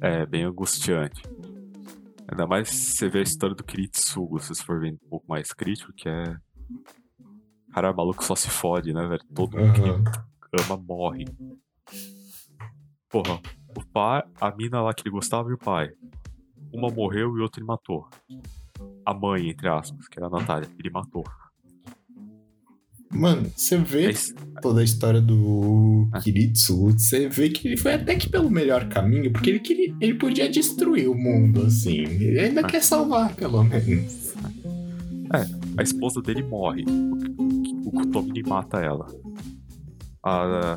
É, bem angustiante. Ainda mais se você vê a história do Kiritsugo, se você for ver um pouco mais crítico, que é. Cara, maluco só se fode, né, velho? Todo mundo que ama morre. Porra, o pai, a mina lá que ele gostava e o pai. Uma morreu e o outro ele matou. A mãe, entre aspas, que era a Natália, ele matou. Mano, você É vê isso. toda a história do Ah. Kiritsu, você vê que ele foi até que pelo melhor caminho, porque ele, queria, ele podia destruir o mundo, assim. Ele ainda Ah. quer salvar, pelo menos. A esposa dele morre. O, o Kutomini mata ela. A,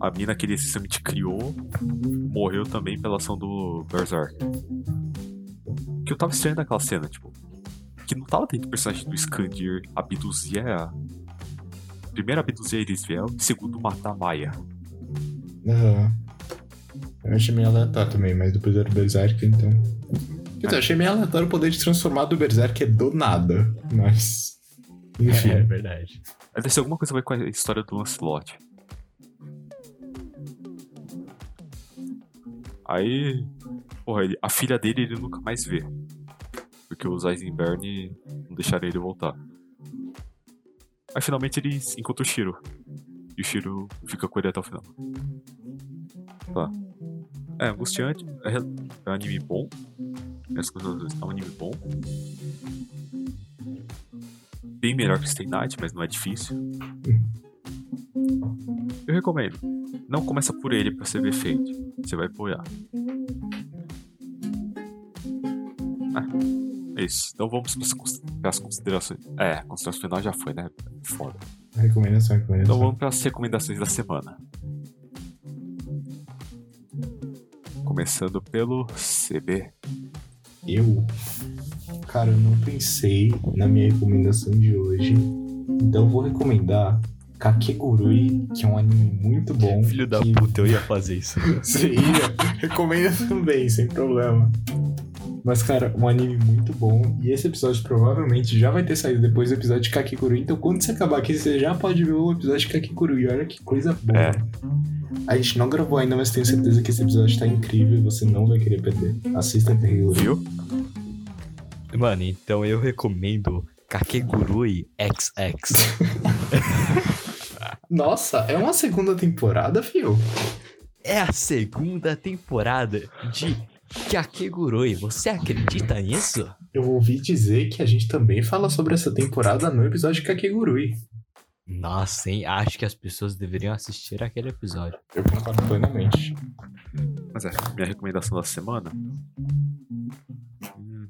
a mina que ele essencialmente criou morreu também pela ação do Berserk. Que eu tava estranhando aquela cena, tipo. Que não tava dentro do personagem do Skandir abduzir a. Primeiro abduzir a Erisvel, segundo matar a Maia. Aham. Eu achei meio aleatório também, mas depois era o Berserk, então. Eu achei meio aleatório o poder de transformar do Berserk é do nada, mas. Enfim. É verdade. Deve ser alguma coisa a ver com a história do Lancelot. Aí, porra, ele- a filha dele ele nunca mais vê. Porque os Eisenberg não deixaram ele voltar. Aí finalmente ele encontra o Shiro. E o Shiro fica com ele até o final. Tá. É angustiante, é, é um anime bom. As coisas- É um anime bom. Bem melhor que Stay Night, mas não é difícil. Eu recomendo. Não começa por ele pra você ver. Você vai apoiar. Ah, é isso. Então vamos cons- pras considerações. É, a consideração final já foi, né? Foda. Recomendação, Então recomendação. vamos pras recomendações da semana. Começando pelo CB. Eu. Cara, eu não pensei na minha recomendação de hoje. Então eu vou recomendar Kakegurui, que é um anime muito bom. Filho da que... puta, eu ia fazer isso. Sim, recomendo também, sem problema. Mas, cara, um anime muito bom. E esse episódio provavelmente já vai ter saído depois do episódio de Kakegurui. Então, quando você acabar aqui, você já pode ver o episódio de Kakegurui. Olha que coisa boa. É. A gente não gravou ainda, mas tenho certeza que esse episódio tá incrível e você não vai querer perder. Assista Kakegurui. Viu? Mano, então eu recomendo Kakegurui XX. Nossa, é uma segunda temporada, fio? É a segunda temporada de Kakegurui. Você acredita nisso? Eu ouvi dizer que a gente também fala sobre essa temporada no episódio de Kakegurui. Nossa, hein? Acho que as pessoas deveriam assistir aquele episódio. Eu concordo plenamente. Mas é, minha recomendação da semana. Hum,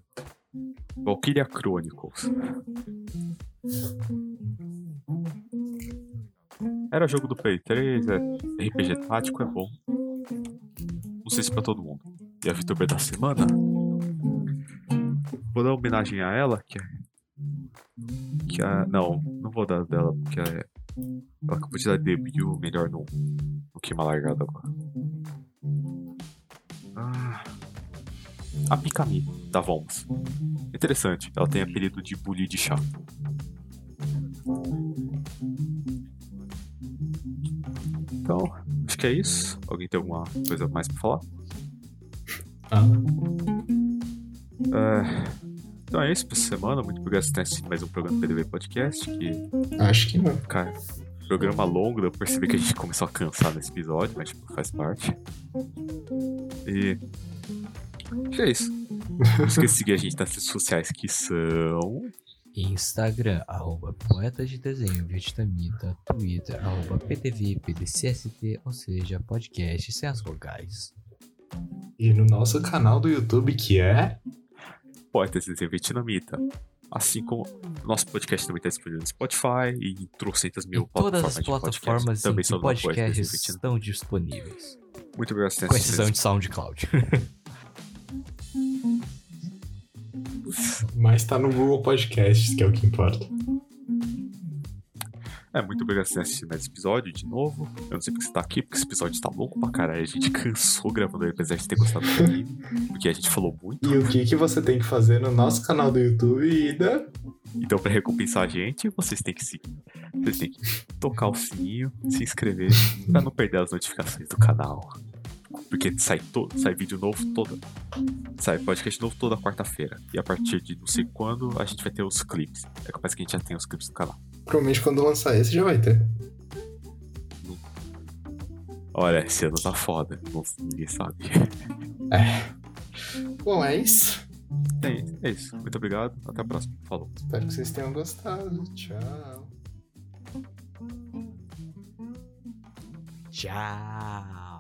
Valkyria Chronicles. Era jogo do Play 3, é RPG tático, é bom. Não sei se pra todo mundo. E a VTuber da semana? Vou dar homenagem a ela, que é. Que é. Não, não vou dar dela, porque é. Ela acabou de dar debut, melhor não. No queima largado agora. Ah, a Pikami, da Voms. Interessante, ela tem apelido de bully de chá. Então, acho que é isso. Alguém tem alguma coisa mais pra falar? Ah, É, então é isso pra essa semana. Muito obrigado por ter assistido mais um programa do PDV Podcast. Que, acho que não. cara, programa longo, deu pra perceber que a gente começou a cansar nesse episódio, mas tipo, faz parte. E. Acho que é isso. Não esqueça de seguir a gente nas redes sociais que são. Instagram, arroba poeta de desenho vietnamita, Twitter, arroba PTV, PDCST, ou seja, podcast sem as vogais. E no nosso canal do YouTube, que é. Poetas de Desenho Vietnamita. Assim como nosso podcast também está disponível no Spotify e em trocentas mil Em todas as plataformas de podcast. plataformas em Também que são podcasts estão disponíveis. Muito obrigado por Com exceção de SoundCloud. Mas tá no Google Podcasts, que é o que importa. É, muito obrigado por ter assistido mais esse episódio de novo. Eu não sei porque você tá aqui, porque esse episódio tá louco pra caralho. A gente cansou gravando ele, apesar de ter gostado do anime, porque a gente falou muito. E o que, que você tem que fazer no nosso canal do YouTube, Ida? Então, pra recompensar a gente, vocês têm que seguir. Vocês têm que tocar o sininho, se inscrever, pra não perder as notificações do canal. Porque sai, to sai vídeo novo toda. Sai podcast novo toda quarta-feira. E a partir de não sei quando a gente vai ter os clipes. É capaz que a gente já tenha os clipes no canal. Provavelmente quando lançar esse já vai ter. Olha, esse ano tá foda. Ninguém sabe. Bom, é isso. É, é isso. Muito obrigado. Até a próxima. Falou. Espero que vocês tenham gostado. Tchau. Tchau.